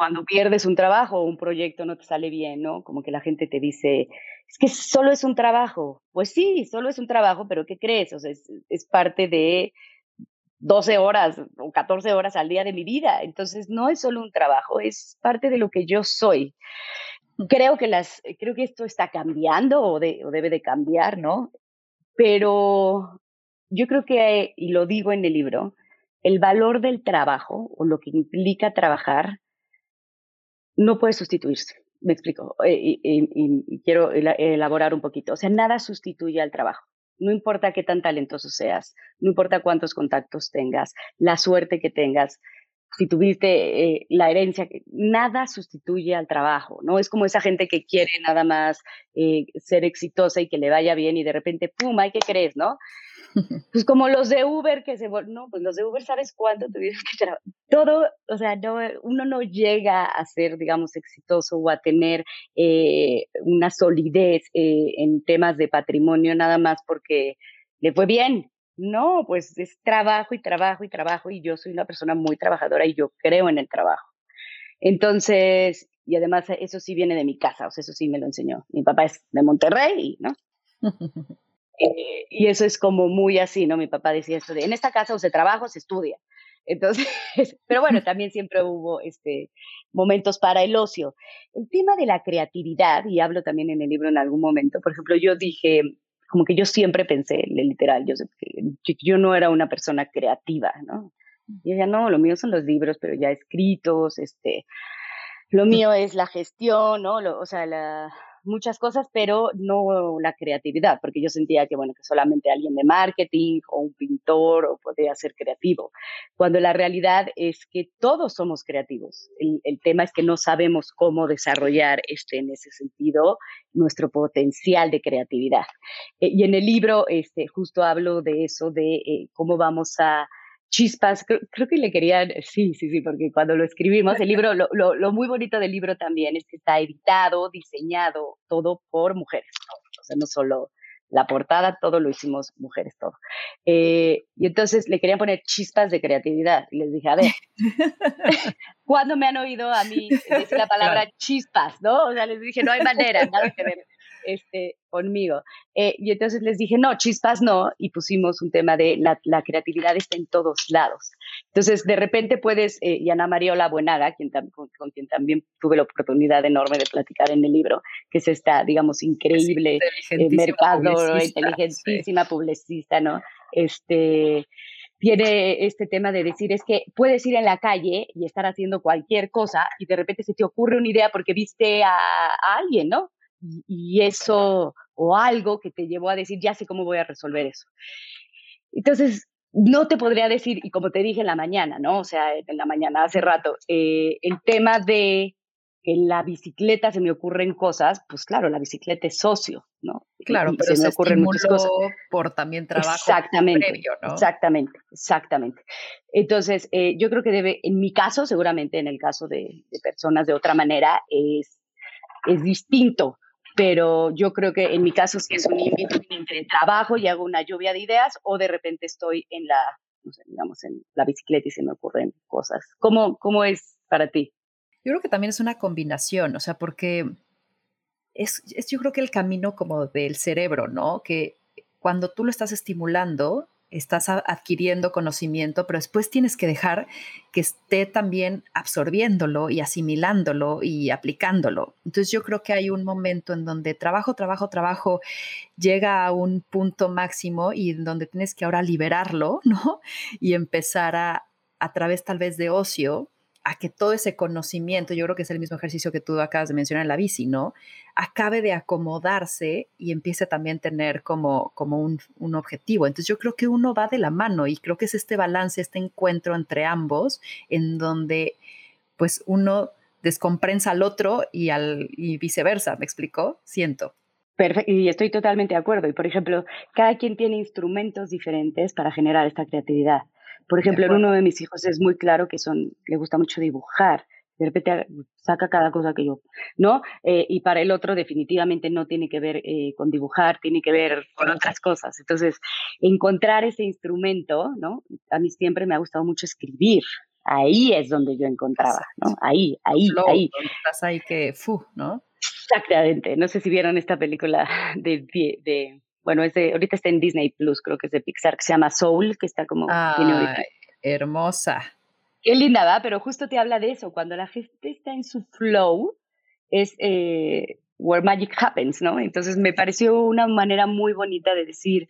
cuando pierdes un trabajo o un proyecto no te sale bien, ¿no? Como que la gente te dice, es que solo es un trabajo. Pues sí, solo es un trabajo, pero ¿qué crees? O sea, es, parte de 12 horas o 14 horas al día de mi vida. Entonces, no es solo un trabajo, es parte de lo que yo soy. Creo que, las, creo que esto está cambiando o, o debe de cambiar, ¿no? Pero yo creo que, y lo digo en el libro, el valor del trabajo o lo que implica trabajar no puede sustituirse. Me explico. Eh, y, quiero elaborar un poquito. O sea, nada sustituye al trabajo. No importa qué tan talentoso seas, no importa cuántos contactos tengas, la suerte que tengas, si tuviste eh, la herencia, nada sustituye al trabajo, ¿no? Es como esa gente que quiere nada más eh, ser exitosa y que le vaya bien y de repente, ¡pum! ¿Hay qué crees, no? Pues como los de Uber que se no, pues los de Uber sabes cuánto tuvieron que trabajar. Todo, o sea, no, uno no llega a ser, digamos, exitoso o a tener eh, una solidez eh, en temas de patrimonio nada más porque le fue bien. No, pues es trabajo y trabajo y trabajo y yo soy una persona muy trabajadora y yo creo en el trabajo. Entonces, y además eso sí viene de mi casa, o sea, eso sí me lo enseñó. Mi papá es de Monterrey, ¿no? Eh, y eso es como muy así, ¿no? Mi papá decía esto de, en esta casa o se trabaja o se estudia. Entonces, pero bueno, también siempre hubo este, momentos para el ocio. El tema de la creatividad, y hablo también en el libro en algún momento, por ejemplo, yo dije, como que yo siempre pensé, literal, yo, yo no era una persona creativa, ¿no? Y decía, no, lo mío son los libros, pero ya escritos, este, lo mío es la gestión, ¿no? o sea, la, muchas cosas, pero no la creatividad, porque yo sentía que, bueno, que solamente alguien de marketing o un pintor o podía ser creativo, cuando la realidad es que todos somos creativos. El, tema es que no sabemos cómo desarrollar este, en ese sentido nuestro potencial de creatividad. Eh, y en el libro este, justo hablo de eso, de eh, cómo vamos a chispas, creo, que le querían, sí, sí, sí, porque cuando lo escribimos, el libro, lo, lo, muy bonito del libro también es que está editado, diseñado, todo por mujeres. sea, no solo la portada, todo lo hicimos mujeres, todo. Eh, y entonces le querían poner chispas de creatividad. Y les dije, a ver, ¿cuándo me han oído a mí decir la palabra chispas? ¿No? O sea, les dije, no hay manera, nada que ver este, conmigo. Eh, y entonces les dije, no, chispas no, y pusimos un tema de la, la creatividad está en todos lados. Entonces, de repente puedes, eh, y Ana Mariola Buenaga, quien con, quien también tuve la oportunidad enorme de platicar en el libro, que es esta, digamos, increíble eh, mercado, inteligentísima publicista, ¿no? Este, tiene este tema de decir es que puedes ir en la calle y estar haciendo cualquier cosa y de repente se te ocurre una idea porque viste a alguien, ¿no? Y, eso o algo que te llevó a decir, ya sé cómo voy a resolver eso. Entonces, no te podría decir, y como te dije en la mañana, ¿no? O sea, en la mañana hace rato, eh, el tema de que en la bicicleta se me ocurren cosas, pues claro, la bicicleta es socio, ¿no? Claro, pero se me ocurren muchas cosas. por también trabajo exactamente, previo, ¿no? Exactamente, exactamente. Entonces, eh, yo creo que debe, en mi caso, seguramente en el caso de, de personas de otra manera, es, es distinto pero yo creo que en mi caso sí es un invito entre trabajo y hago una lluvia de ideas o de repente estoy en la, no sé, digamos, en la bicicleta y se me ocurren cosas. ¿Cómo, cómo es para ti? Yo creo que también es una combinación, o sea, porque es, es yo creo que el camino como del cerebro, ¿no? Que cuando tú lo estás estimulando, estás adquiriendo conocimiento, pero después tienes que dejar que esté también absorbiéndolo y asimilándolo y aplicándolo. Entonces yo creo que hay un momento en donde trabajo, trabajo, trabajo llega a un punto máximo y en donde tienes que ahora liberarlo, ¿no? Y empezar a, a través tal vez de ocio, a que todo ese conocimiento, yo creo que es el mismo ejercicio que tú acabas de mencionar en la bici, ¿no? Acabe de acomodarse y empiece también a tener como, como un, un, objetivo. Entonces yo creo que uno va de la mano y creo que es este balance, este encuentro entre ambos, en donde pues uno descomprensa al otro y, al, y viceversa, ¿me explicó? Siento. Perfecto, y estoy totalmente de acuerdo. Y por ejemplo, cada quien tiene instrumentos diferentes para generar esta creatividad. Por ejemplo, en uno de mis hijos es muy claro que son, le gusta mucho dibujar. De repente saca cada cosa que yo, ¿no? Eh, y para el otro definitivamente no tiene que ver eh, con dibujar, tiene que ver con otras cosas. Entonces, encontrar ese instrumento, ¿no? A mí siempre me ha gustado mucho escribir. Ahí es donde yo encontraba, ¿no? Ahí, ahí, ahí. Estás ahí que, fu, ¿no? Exactamente. No sé si vieron esta película de, de bueno, es ahorita está en Disney Plus, creo que es de Pixar, que se llama Soul, que está como... hermosa. Qué linda, ¿va? Pero justo te habla de eso, cuando la gente está en su flow, es eh, where magic happens, ¿no? Entonces me pareció una manera muy bonita de decir,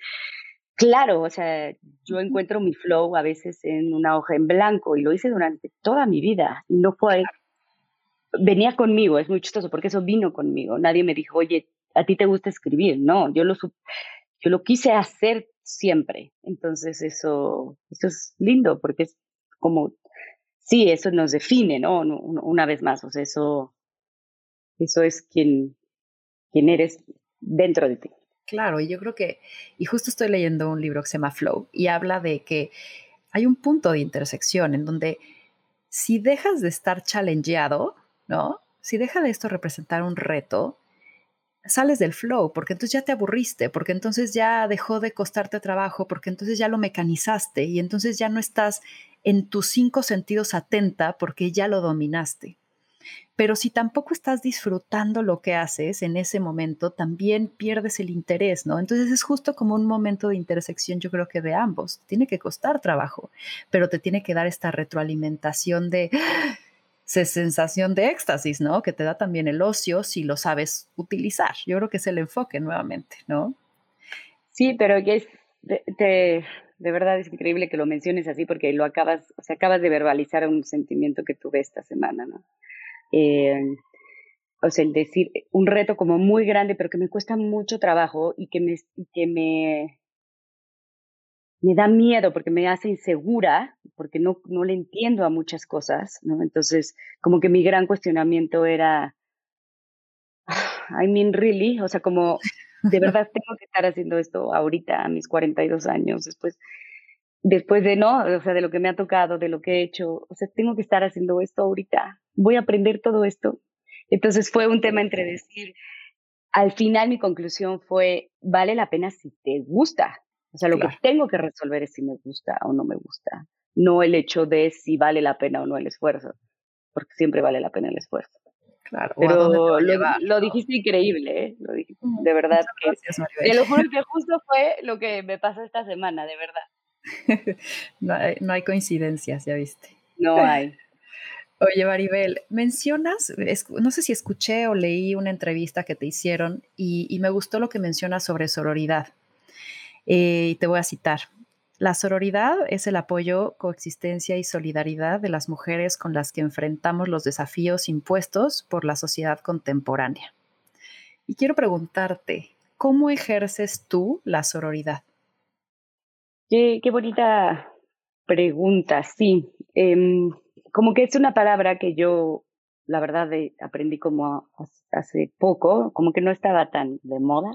claro, o sea, yo encuentro mi flow a veces en una hoja en blanco y lo hice durante toda mi vida y no fue, venía conmigo, es muy chistoso porque eso vino conmigo, nadie me dijo, oye, a ti te gusta escribir, no, yo lo, yo lo quise hacer siempre. Entonces eso, eso es lindo porque es como, sí, eso nos define, ¿no? Una vez más, o sea, eso, eso es quien, quien eres dentro de ti. Claro, y yo creo que, y justo estoy leyendo un libro que se llama Flow y habla de que hay un punto de intersección en donde si dejas de estar challengeado, ¿no? Si deja de esto representar un reto, sales del flow, porque entonces ya te aburriste, porque entonces ya dejó de costarte trabajo, porque entonces ya lo mecanizaste y entonces ya no estás en tus cinco sentidos atenta porque ya lo dominaste. Pero si tampoco estás disfrutando lo que haces en ese momento, también pierdes el interés, ¿no? Entonces es justo como un momento de intersección, yo creo que de ambos. Tiene que costar trabajo, pero te tiene que dar esta retroalimentación de sensación de éxtasis, ¿no? Que te da también el ocio si lo sabes utilizar. Yo creo que es el enfoque nuevamente, ¿no? Sí, pero que es, de, verdad es increíble que lo menciones así porque lo acabas, o sea, acabas de verbalizar un sentimiento que tuve esta semana, ¿no? Eh, o sea, el decir un reto como muy grande, pero que me cuesta mucho trabajo y que me, que me me da miedo porque me hace insegura, porque no, no le entiendo a muchas cosas, ¿no? Entonces, como que mi gran cuestionamiento era, I mean, really, o sea, como de verdad tengo que estar haciendo esto ahorita, a mis 42 años, después, después de, ¿no? O sea, de lo que me ha tocado, de lo que he hecho, o sea, tengo que estar haciendo esto ahorita, voy a aprender todo esto. Entonces fue un tema entre decir, al final mi conclusión fue, vale la pena si te gusta. O sea, lo que tengo que resolver es si me gusta o no me gusta, no el hecho de si vale la pena o no el esfuerzo, porque siempre vale la pena el esfuerzo. Claro. Pero lo, dijiste increíble, ¿eh? Lo dijiste, de verdad. Que, te lo juro que justo fue lo que me pasó esta semana, de verdad. no, hay, no hay coincidencias, ya viste. No hay. Oye, Maribel, mencionas, no sé si escuché o leí una entrevista que te hicieron y, me gustó lo que mencionas sobre sororidad. Eh, y te voy a citar. La sororidad es el apoyo, coexistencia y solidaridad de las mujeres con las que enfrentamos los desafíos impuestos por la sociedad contemporánea. Y quiero preguntarte, ¿cómo ejerces tú la sororidad? Qué, bonita pregunta, sí. Em, como que es una palabra que yo, la verdad, aprendí como hace poco, como que no estaba tan de moda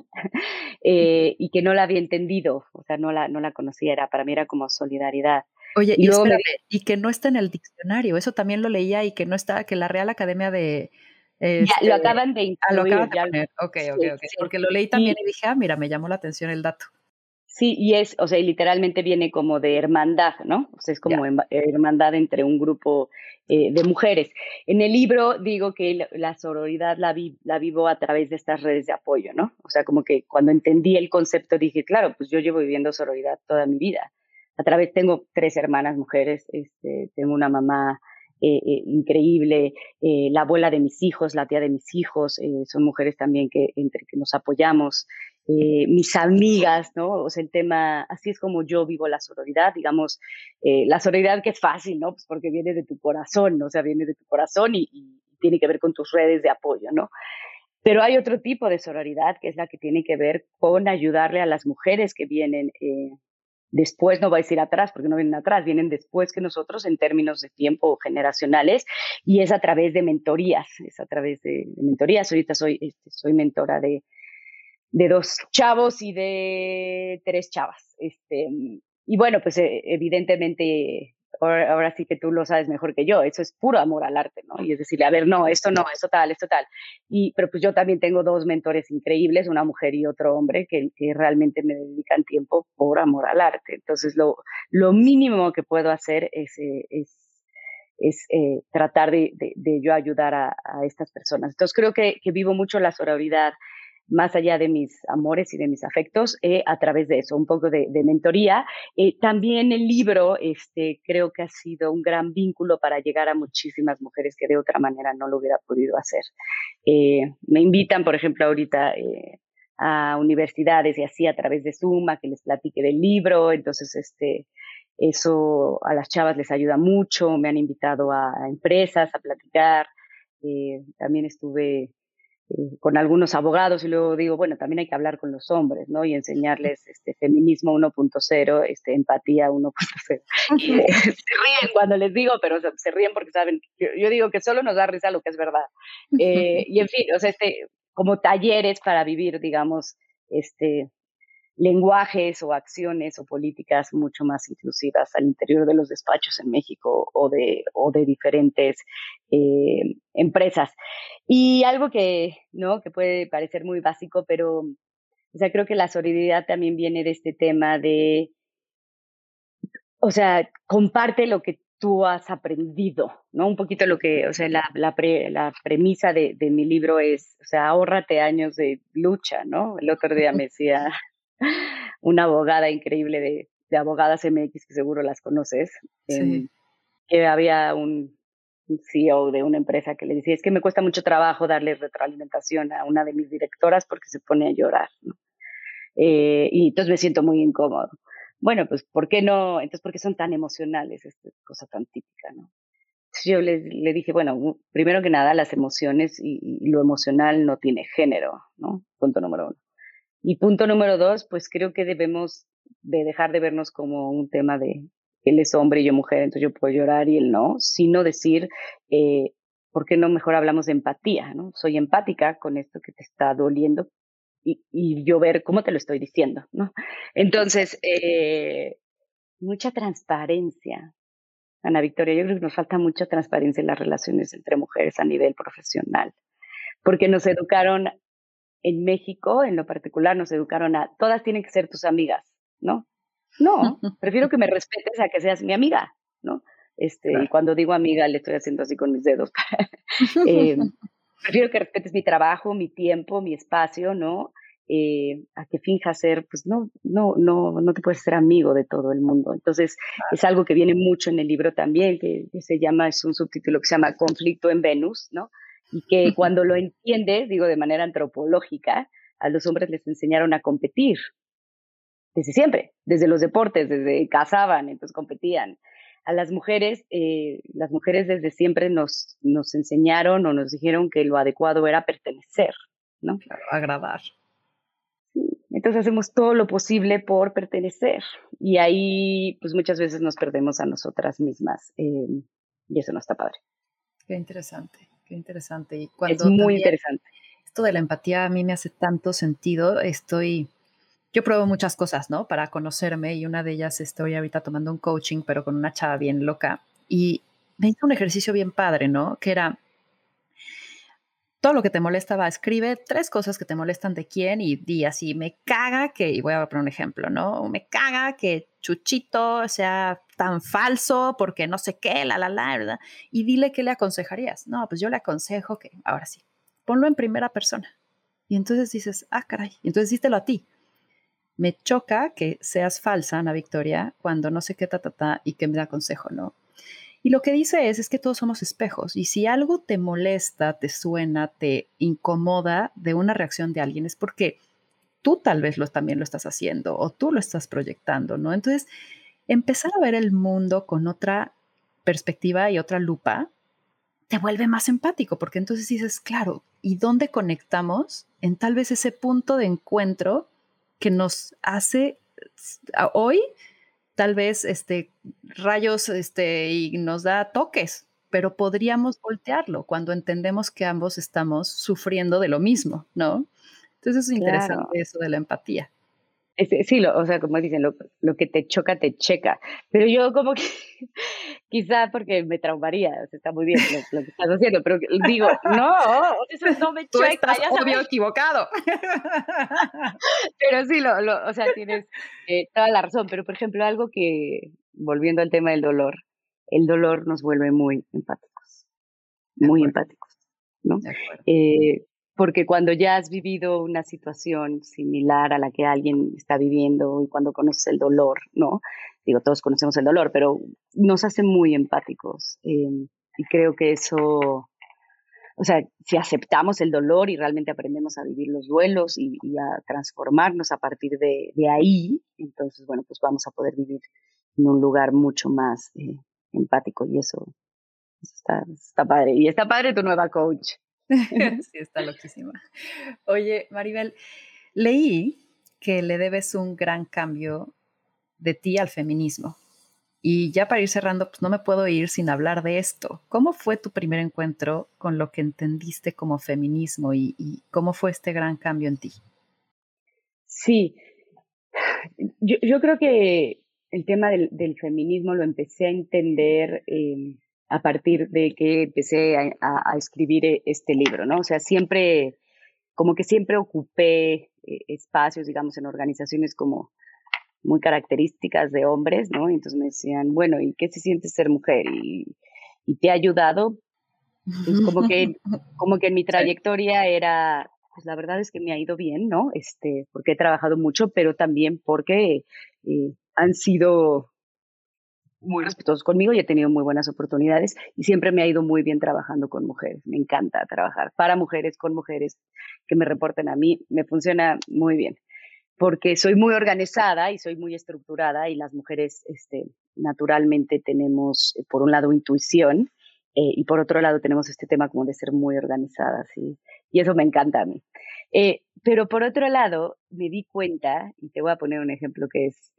eh, y que no la había entendido, o sea, no la, no la conocía, era, para mí era como solidaridad. Oye, y, y que no está en el diccionario, eso también lo leía y que no está, que la Real Academia de... ya, lo este, acaban de incluir. Ah, lo acaban de poner. Ok, ok, ok. Porque lo leí también y dije, ah, mira, me llamó la atención el dato. Sí, y es, o sea, literalmente viene como de hermandad, ¿no? O sea, es como hermandad entre un grupo eh, de mujeres. En el libro digo que la, sororidad la, la vivo a través de estas redes de apoyo, ¿no? O sea, como que cuando entendí el concepto dije, claro, pues yo llevo viviendo sororidad toda mi vida. A través, tengo tres hermanas mujeres, este, tengo una mamá eh, eh, increíble, la abuela de mis hijos, la tía de mis hijos, son mujeres también que entre que nos apoyamos. Eh, mis amigas, ¿no? O sea, el tema, así es como yo vivo la sororidad, digamos, eh, la sororidad que es fácil, ¿no? Pues porque viene de tu corazón, ¿no? o sea, viene de tu corazón y, tiene que ver con tus redes de apoyo, ¿no? Pero hay otro tipo de sororidad que es la que tiene que ver con ayudarle a las mujeres que vienen eh, después, no vais a ir atrás, porque no vienen atrás, vienen después que nosotros en términos de tiempo generacionales y es a través de mentorías, es a través de, mentorías. Ahorita soy, este, soy mentora de, de dos chavos y de tres chavas. Este, y bueno, pues eh, evidentemente, ahora, sí que tú lo sabes mejor que yo, eso es puro amor al arte, ¿no? Y es decirle, a ver, no, esto no, esto tal, esto tal. Y, pero pues yo también tengo dos mentores increíbles, una mujer y otro hombre, que, que realmente me dedican tiempo por amor al arte. Entonces, lo, lo mínimo que puedo hacer es, eh, es es eh, tratar de, de, yo ayudar a, a, estas personas. Entonces creo que, que vivo mucho la sororidad, más allá de mis amores y de mis afectos, eh, a través de eso, un poco de, mentoría. Eh, también el libro, este, creo que ha sido un gran vínculo para llegar a muchísimas mujeres que de otra manera no lo hubiera podido hacer. Eh, me invitan, por ejemplo, ahorita a universidades y así a través de Zoom a que les platique del libro, entonces, este, eso a las chavas les ayuda mucho, me han invitado a empresas a platicar, también estuve eh, con algunos abogados y luego digo, bueno, también hay que hablar con los hombres, ¿no? Y enseñarles este feminismo 1.0, este empatía 1.0. Eh, se ríen cuando les digo, pero se, ríen porque saben, yo, digo que solo nos da risa lo que es verdad. Eh, y en fin, o sea, este, como talleres para vivir, digamos, este, lenguajes o acciones o políticas mucho más inclusivas al interior de los despachos en México o de, o de diferentes eh, empresas. Y algo que, ¿no? que puede parecer muy básico, pero o sea, creo que la solidaridad también viene de este tema de, o sea, comparte lo que tú has aprendido, ¿no? Un poquito lo que, o sea, la, la, la premisa de, de, mi libro es, o sea, ahórrate años de lucha, ¿no? El otro día me decía una abogada increíble de, de, Abogadas MX, que seguro las conoces, em, que había un, CEO de una empresa que le decía, es que me cuesta mucho trabajo darle retroalimentación a una de mis directoras porque se pone a llorar, eh, y entonces me siento muy incómodo. Bueno, pues, ¿por qué no? Entonces, ¿por qué son tan emocionales? Esta cosa tan típica, ¿no? yo le, le, dije, bueno, primero que nada, las emociones y, y, lo emocional no tiene género, ¿no? Punto número uno. Y punto número dos, pues creo que debemos de dejar de vernos como un tema de él es hombre y yo mujer, entonces yo puedo llorar y él no, sino decir, eh, ¿por qué no mejor hablamos de empatía? ¿no? Soy empática con esto que te está doliendo y, yo ver cómo te lo estoy diciendo, ¿no? Entonces, eh, mucha transparencia. Ana Victoria, yo creo que nos falta mucha transparencia en las relaciones entre mujeres a nivel profesional, porque nos educaron en México, en lo particular, nos educaron a todas tienen que ser tus amigas, ¿no? No, prefiero que me respetes a que seas mi amiga, ¿no? Este, Y cuando digo amiga, le estoy haciendo así con mis dedos. eh, prefiero que respetes mi trabajo, mi tiempo, mi espacio, ¿no? Eh, a que finja ser, pues no, no, no, no te puedes ser amigo de todo el mundo. Entonces, es algo que viene mucho en el libro también, que, se llama, es un subtítulo que se llama Conflicto en Venus, ¿no? Y que cuando lo entiendes, digo de manera antropológica, a los hombres les enseñaron a competir, desde siempre, desde los deportes, desde cazaban, entonces competían. A las mujeres, eh, las mujeres desde siempre nos, nos enseñaron o nos dijeron que lo adecuado era pertenecer, ¿no? Claro, agradar. Entonces hacemos todo lo posible por pertenecer y ahí pues muchas veces nos perdemos a nosotras mismas eh, y eso no está padre. Qué interesante, qué interesante. Y cuando es muy interesante. Esto de la empatía a mí me hace tanto sentido. Estoy, yo pruebo muchas cosas, ¿no? Para conocerme y una de ellas estoy ahorita tomando un coaching, pero con una chava bien loca y me hizo un ejercicio bien padre, ¿no? Que era todo lo que te molestaba, escribe tres cosas que te molestan de quién y di así, me caga que, y voy a poner un ejemplo, ¿no? Me caga que Chuchito sea tan falso porque no sé qué, la, la, la, ¿verdad? Y dile qué le aconsejarías. No, pues yo le aconsejo que, ahora sí, ponlo en primera persona. Y entonces dices, ah, caray, y entonces dístelo a ti. Me choca que seas falsa, Ana Victoria, cuando no sé qué, ta, ta, ta, y que me da consejo, ¿no? Y lo que dice es, es que todos somos espejos y si algo te molesta, te suena, te incomoda de una reacción de alguien es porque tú tal vez lo, también lo estás haciendo o tú lo estás proyectando, ¿no? Entonces, empezar a ver el mundo con otra perspectiva y otra lupa te vuelve más empático porque entonces dices, claro, ¿y dónde conectamos en tal vez ese punto de encuentro que nos hace hoy tal vez este, rayos este, y nos da toques, pero podríamos voltearlo cuando entendemos que ambos estamos sufriendo de lo mismo, ¿no? Entonces es interesante eso de la empatía. Sí, lo, o sea, como dicen, lo, lo, que te choca, te checa. Pero yo como que, quizá porque me traumaría, o sea, está muy bien lo, que estás haciendo, pero digo, no, eso no me Tú Estás obvio equivocado. pero sí, lo, lo, o sea, tienes eh, toda la razón. Pero, por ejemplo, algo que, volviendo al tema del dolor, el dolor nos vuelve muy empáticos, muy empáticos, ¿no? Eh, porque cuando ya has vivido una situación similar a la que alguien está viviendo y cuando conoces el dolor, ¿no? Digo, todos conocemos el dolor, pero nos hace muy empáticos. Eh, y creo que eso, o sea, si aceptamos el dolor y realmente aprendemos a vivir los duelos y, a transformarnos a partir de, ahí, entonces, bueno, pues vamos a poder vivir en un lugar mucho más eh, empático y eso, está padre. Y está padre tu nueva coach. sí, está loquísima. Oye, Maribel, leí que le debes un gran cambio de ti al feminismo. Y ya para ir cerrando, pues no me puedo ir sin hablar de esto. ¿Cómo fue tu primer encuentro con lo que entendiste como feminismo y, cómo fue este gran cambio en ti? Sí, yo, creo que el tema del, feminismo lo empecé a entender eh, a partir de que empecé a, escribir e, este libro, ¿no? O sea, siempre, como que siempre ocupé eh, espacios, digamos, en organizaciones como muy características de hombres, ¿no? Y entonces me decían, bueno, ¿y qué se siente ser mujer? ¿Y, te ha ayudado? Pues como que, como que en mi trayectoria era, pues la verdad es que me ha ido bien, ¿no? Este, porque he trabajado mucho, pero también porque eh, han sido muy respetuosos conmigo y he tenido muy buenas oportunidades y siempre me ha ido muy bien trabajando con mujeres. Me encanta trabajar para mujeres, con mujeres que me reporten a mí. Me funciona muy bien porque soy muy organizada y soy muy estructurada y las mujeres este, naturalmente tenemos, eh, por un lado, intuición eh, y por otro lado tenemos este tema como de ser muy organizadas y, y eso me encanta a mí. Eh, pero por otro lado, me di cuenta, y te voy a poner un ejemplo que es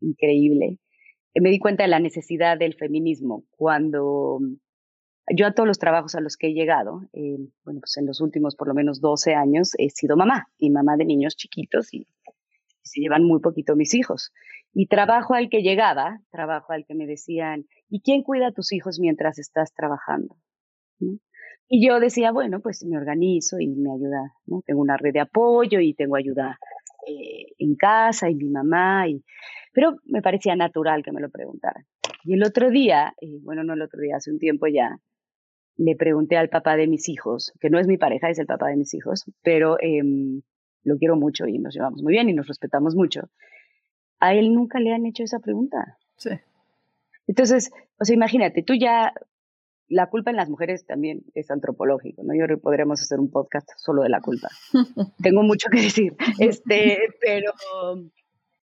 increíble, me di cuenta de la necesidad del feminismo cuando yo a todos los trabajos a los que he llegado, eh, bueno, pues en los últimos por lo menos 12 años he sido mamá y mamá de niños chiquitos y, se llevan muy poquito mis hijos. Y trabajo al que llegaba, trabajo al que me decían, ¿y quién cuida a tus hijos mientras estás trabajando? Y yo decía, bueno, pues me organizo y me ayuda, ¿no? Tengo una red de apoyo y tengo ayuda eh, en casa y mi mamá, y, pero me parecía natural que me lo preguntaran. Y el otro día, eh, bueno, no el otro día, hace un tiempo ya, le pregunté al papá de mis hijos, que no es mi pareja, es el papá de mis hijos, pero em, lo quiero mucho y nos llevamos muy bien y nos respetamos mucho. A él nunca le han hecho esa pregunta. Sí. Entonces, o sea, imagínate, tú ya la culpa en las mujeres también es antropológico, ¿no? Yo creo que podríamos hacer un podcast solo de la culpa. Tengo mucho que decir, este, pero,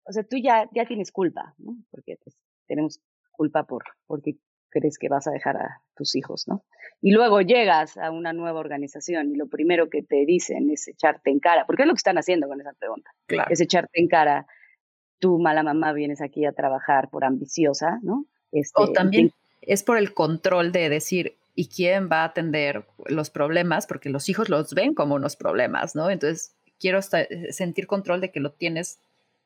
o sea, tú ya, ya tienes culpa, ¿no? Porque pues, tenemos culpa por, porque crees que vas a dejar a tus hijos, ¿no? Y luego llegas a una nueva organización y lo primero que te dicen es echarte en cara, porque es lo que están haciendo con esa pregunta, claro. es echarte en cara, tú mala mamá vienes aquí a trabajar por ambiciosa, ¿no? Este, o también es por el control de decir, ¿y quién va a atender los problemas? Porque los hijos los ven como unos problemas, ¿no? Entonces, quiero sentir control de que lo tienes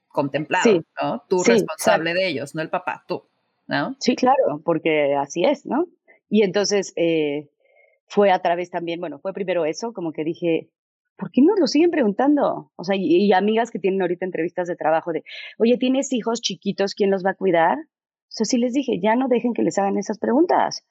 contemplado, ¿no? Tú responsable de ellos, no el papá, tú, ¿no? Sí, claro, porque así es, ¿no? Y entonces eh, fue a través también, bueno, fue primero eso, como que dije, ¿por qué nos lo siguen preguntando? O sea, y, y amigas que tienen ahorita entrevistas de trabajo de, oye, ¿tienes hijos chiquitos? ¿Quién los va a cuidar? O sea, sí les dije, ya no dejen que les hagan esas preguntas.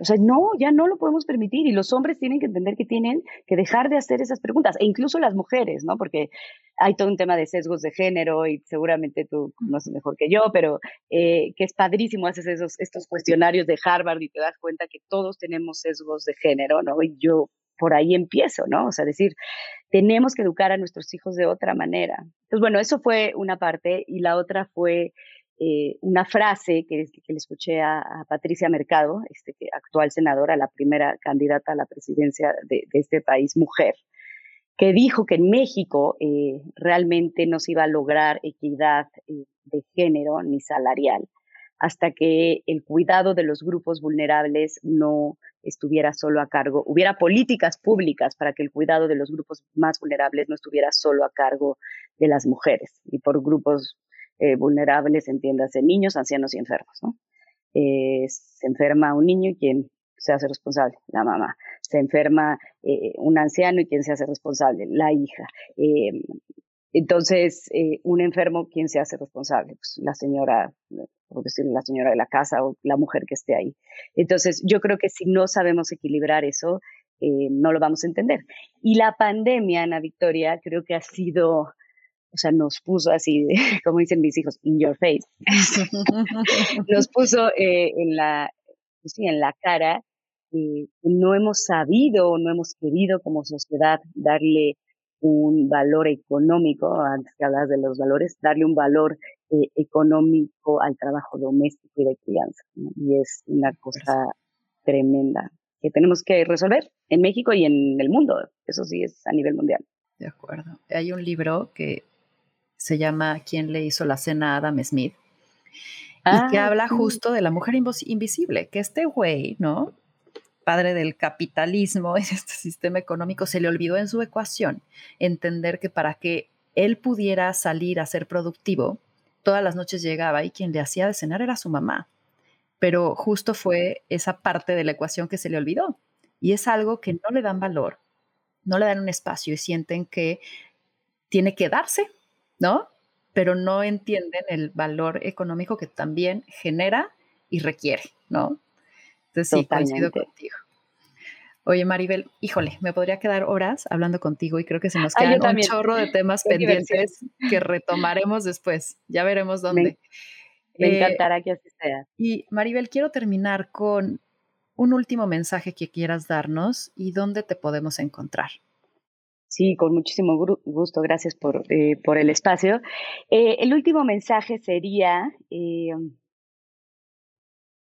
O sea, no, ya no lo podemos permitir y los hombres tienen que entender que tienen que dejar de hacer esas preguntas e incluso las mujeres, ¿no? Porque hay todo un tema de sesgos de género y seguramente tú conoces mejor que yo, pero eh, que es padrísimo haces esos, estos cuestionarios de Harvard y te das cuenta que todos tenemos sesgos de género, ¿no? Y yo por ahí empiezo, ¿no? O sea, decir, tenemos que educar a nuestros hijos de otra manera. Entonces, bueno, eso fue una parte y la otra fue eh, una frase que, que, le escuché a, Patricia Mercado, este, actual senadora, la primera candidata a la presidencia de, este país, mujer, que dijo que en México eh, realmente no se iba a lograr equidad eh, de género ni salarial hasta que el cuidado de los grupos vulnerables no estuviera solo a cargo, hubiera políticas públicas para que el cuidado de los grupos más vulnerables no estuviera solo a cargo de las mujeres. Y por grupos eh, vulnerables, entiéndase, niños, ancianos y enfermos, ¿no? Eh, se enferma un niño y quien se hace responsable, la mamá. Se enferma eh, un anciano y quien se hace responsable, la hija. Eh, entonces, eh, un enfermo, ¿quién se hace responsable? Pues la señora, por decirlo, la señora de la casa o la mujer que esté ahí. Entonces, yo creo que si no sabemos equilibrar eso, no lo vamos a entender. Y la pandemia, Ana Victoria, creo que ha sido o sea, nos puso así, como dicen mis hijos, in your face. nos puso eh, en, la, pues sí, en la cara que no hemos sabido o no hemos querido como sociedad darle un valor económico, antes que hablas de los valores, darle un valor eh, económico al trabajo doméstico y de crianza. Y es una cosa tremenda que tenemos que resolver en México y en el mundo. Eso sí es a nivel mundial. De acuerdo. Hay un libro que se llama ¿Quién le hizo la cena a Adam Smith? y que ah, habla justo de la mujer invisible, que este güey, ¿no? Padre del capitalismo, este sistema económico, se le olvidó en su ecuación entender que para que él pudiera salir a ser productivo, todas las noches llegaba y quien le hacía de cenar era su mamá. Pero justo fue esa parte de la ecuación que se le olvidó. Y es algo que no le dan valor, no le dan un espacio y sienten que tiene que darse ¿no? Pero no entienden el valor económico que también genera y requiere, ¿no? Entonces sí, coincido contigo. Oye, Maribel, híjole, me podría quedar horas hablando contigo y creo que se nos quedan un chorro de temas pendientes que retomaremos después. Ya veremos dónde. Me, eh, encantará que así sea. Y Maribel, quiero terminar con un último mensaje que quieras darnos y dónde te podemos encontrar. Sí, con muchísimo gusto. Gracias por, eh, por el espacio. Eh, el último mensaje sería eh,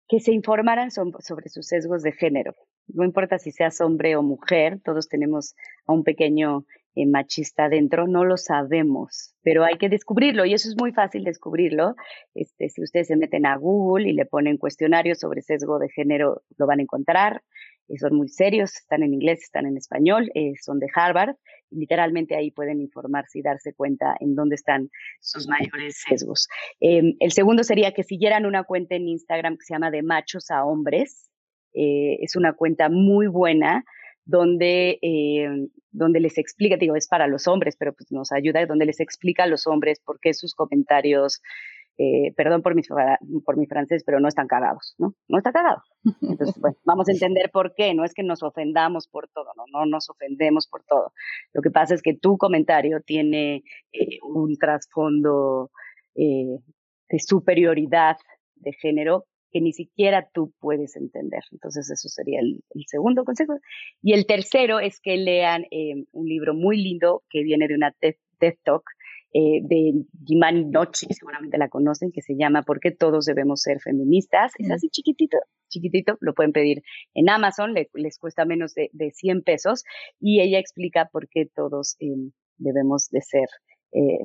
que se informaran sobre sus sesgos de género. No importa si seas hombre o mujer, todos tenemos a un pequeño machista dentro, no lo sabemos, pero hay que descubrirlo y eso es muy fácil descubrirlo. Este, si ustedes se meten a Google y le ponen cuestionarios sobre sesgo de género, lo van a encontrar. Eh, son muy serios, están en inglés, están en español, eh, son de Harvard, y literalmente ahí pueden informarse y darse cuenta en dónde están sus mayores sesgos. Em, el segundo sería que siguieran una cuenta en Instagram que se llama De Machos a Hombres, eh, es una cuenta muy buena donde, eh, donde les explica, digo, es para los hombres, pero pues nos ayuda, donde les explica a los hombres por qué sus comentarios, eh, perdón por mi, por mi francés, pero no están cagados, ¿no? No está cagado. Entonces, bueno, vamos a entender por qué, no es que nos ofendamos por todo, no, no nos ofendemos por todo. Lo que pasa es que tu comentario tiene un trasfondo de superioridad de género que ni siquiera tú puedes entender. Entonces, eso sería el, segundo consejo. Y el tercero es que lean eh, un libro muy lindo que viene de una TED, Talk eh, de Jimani Nochi, seguramente la conocen, que se llama ¿Por qué todos debemos ser feministas? Es así chiquitito, chiquitito, lo pueden pedir en Amazon, les cuesta menos de, de, 100 pesos y ella explica por qué todos eh, debemos de ser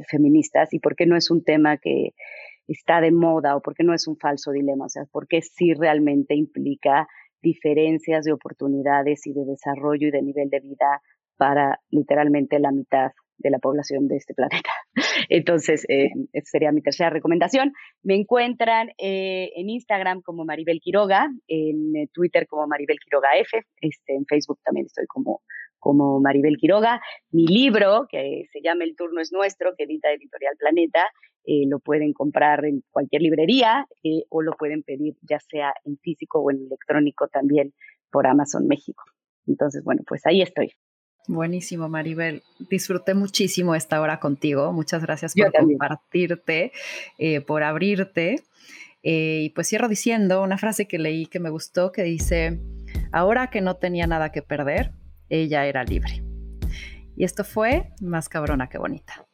feministas y por qué no es un tema que está de moda o porque no es un falso dilema, o sea, porque sí realmente implica diferencias de oportunidades y de desarrollo y de nivel de vida para literalmente la mitad de la población de este planeta. Entonces, eh, esa sería mi tercera recomendación. Me encuentran eh, en Instagram como Maribel Quiroga, en eh, Twitter como Maribel Quiroga F, este, en Facebook también estoy como como Maribel Quiroga. Mi libro, que se llama El turno es nuestro, que edita Editorial Planeta, eh, lo pueden comprar en cualquier librería eh, o lo pueden pedir ya sea en físico o en electrónico también por Amazon México. Entonces, bueno, pues ahí estoy. Buenísimo, Maribel. Disfruté muchísimo esta hora contigo. Muchas gracias por compartirte, eh, por abrirte. y pues cierro diciendo una frase que leí que me gustó, que dice, ahora que no tenía nada que perder, ella era libre. Y esto fue más cabrona que bonita.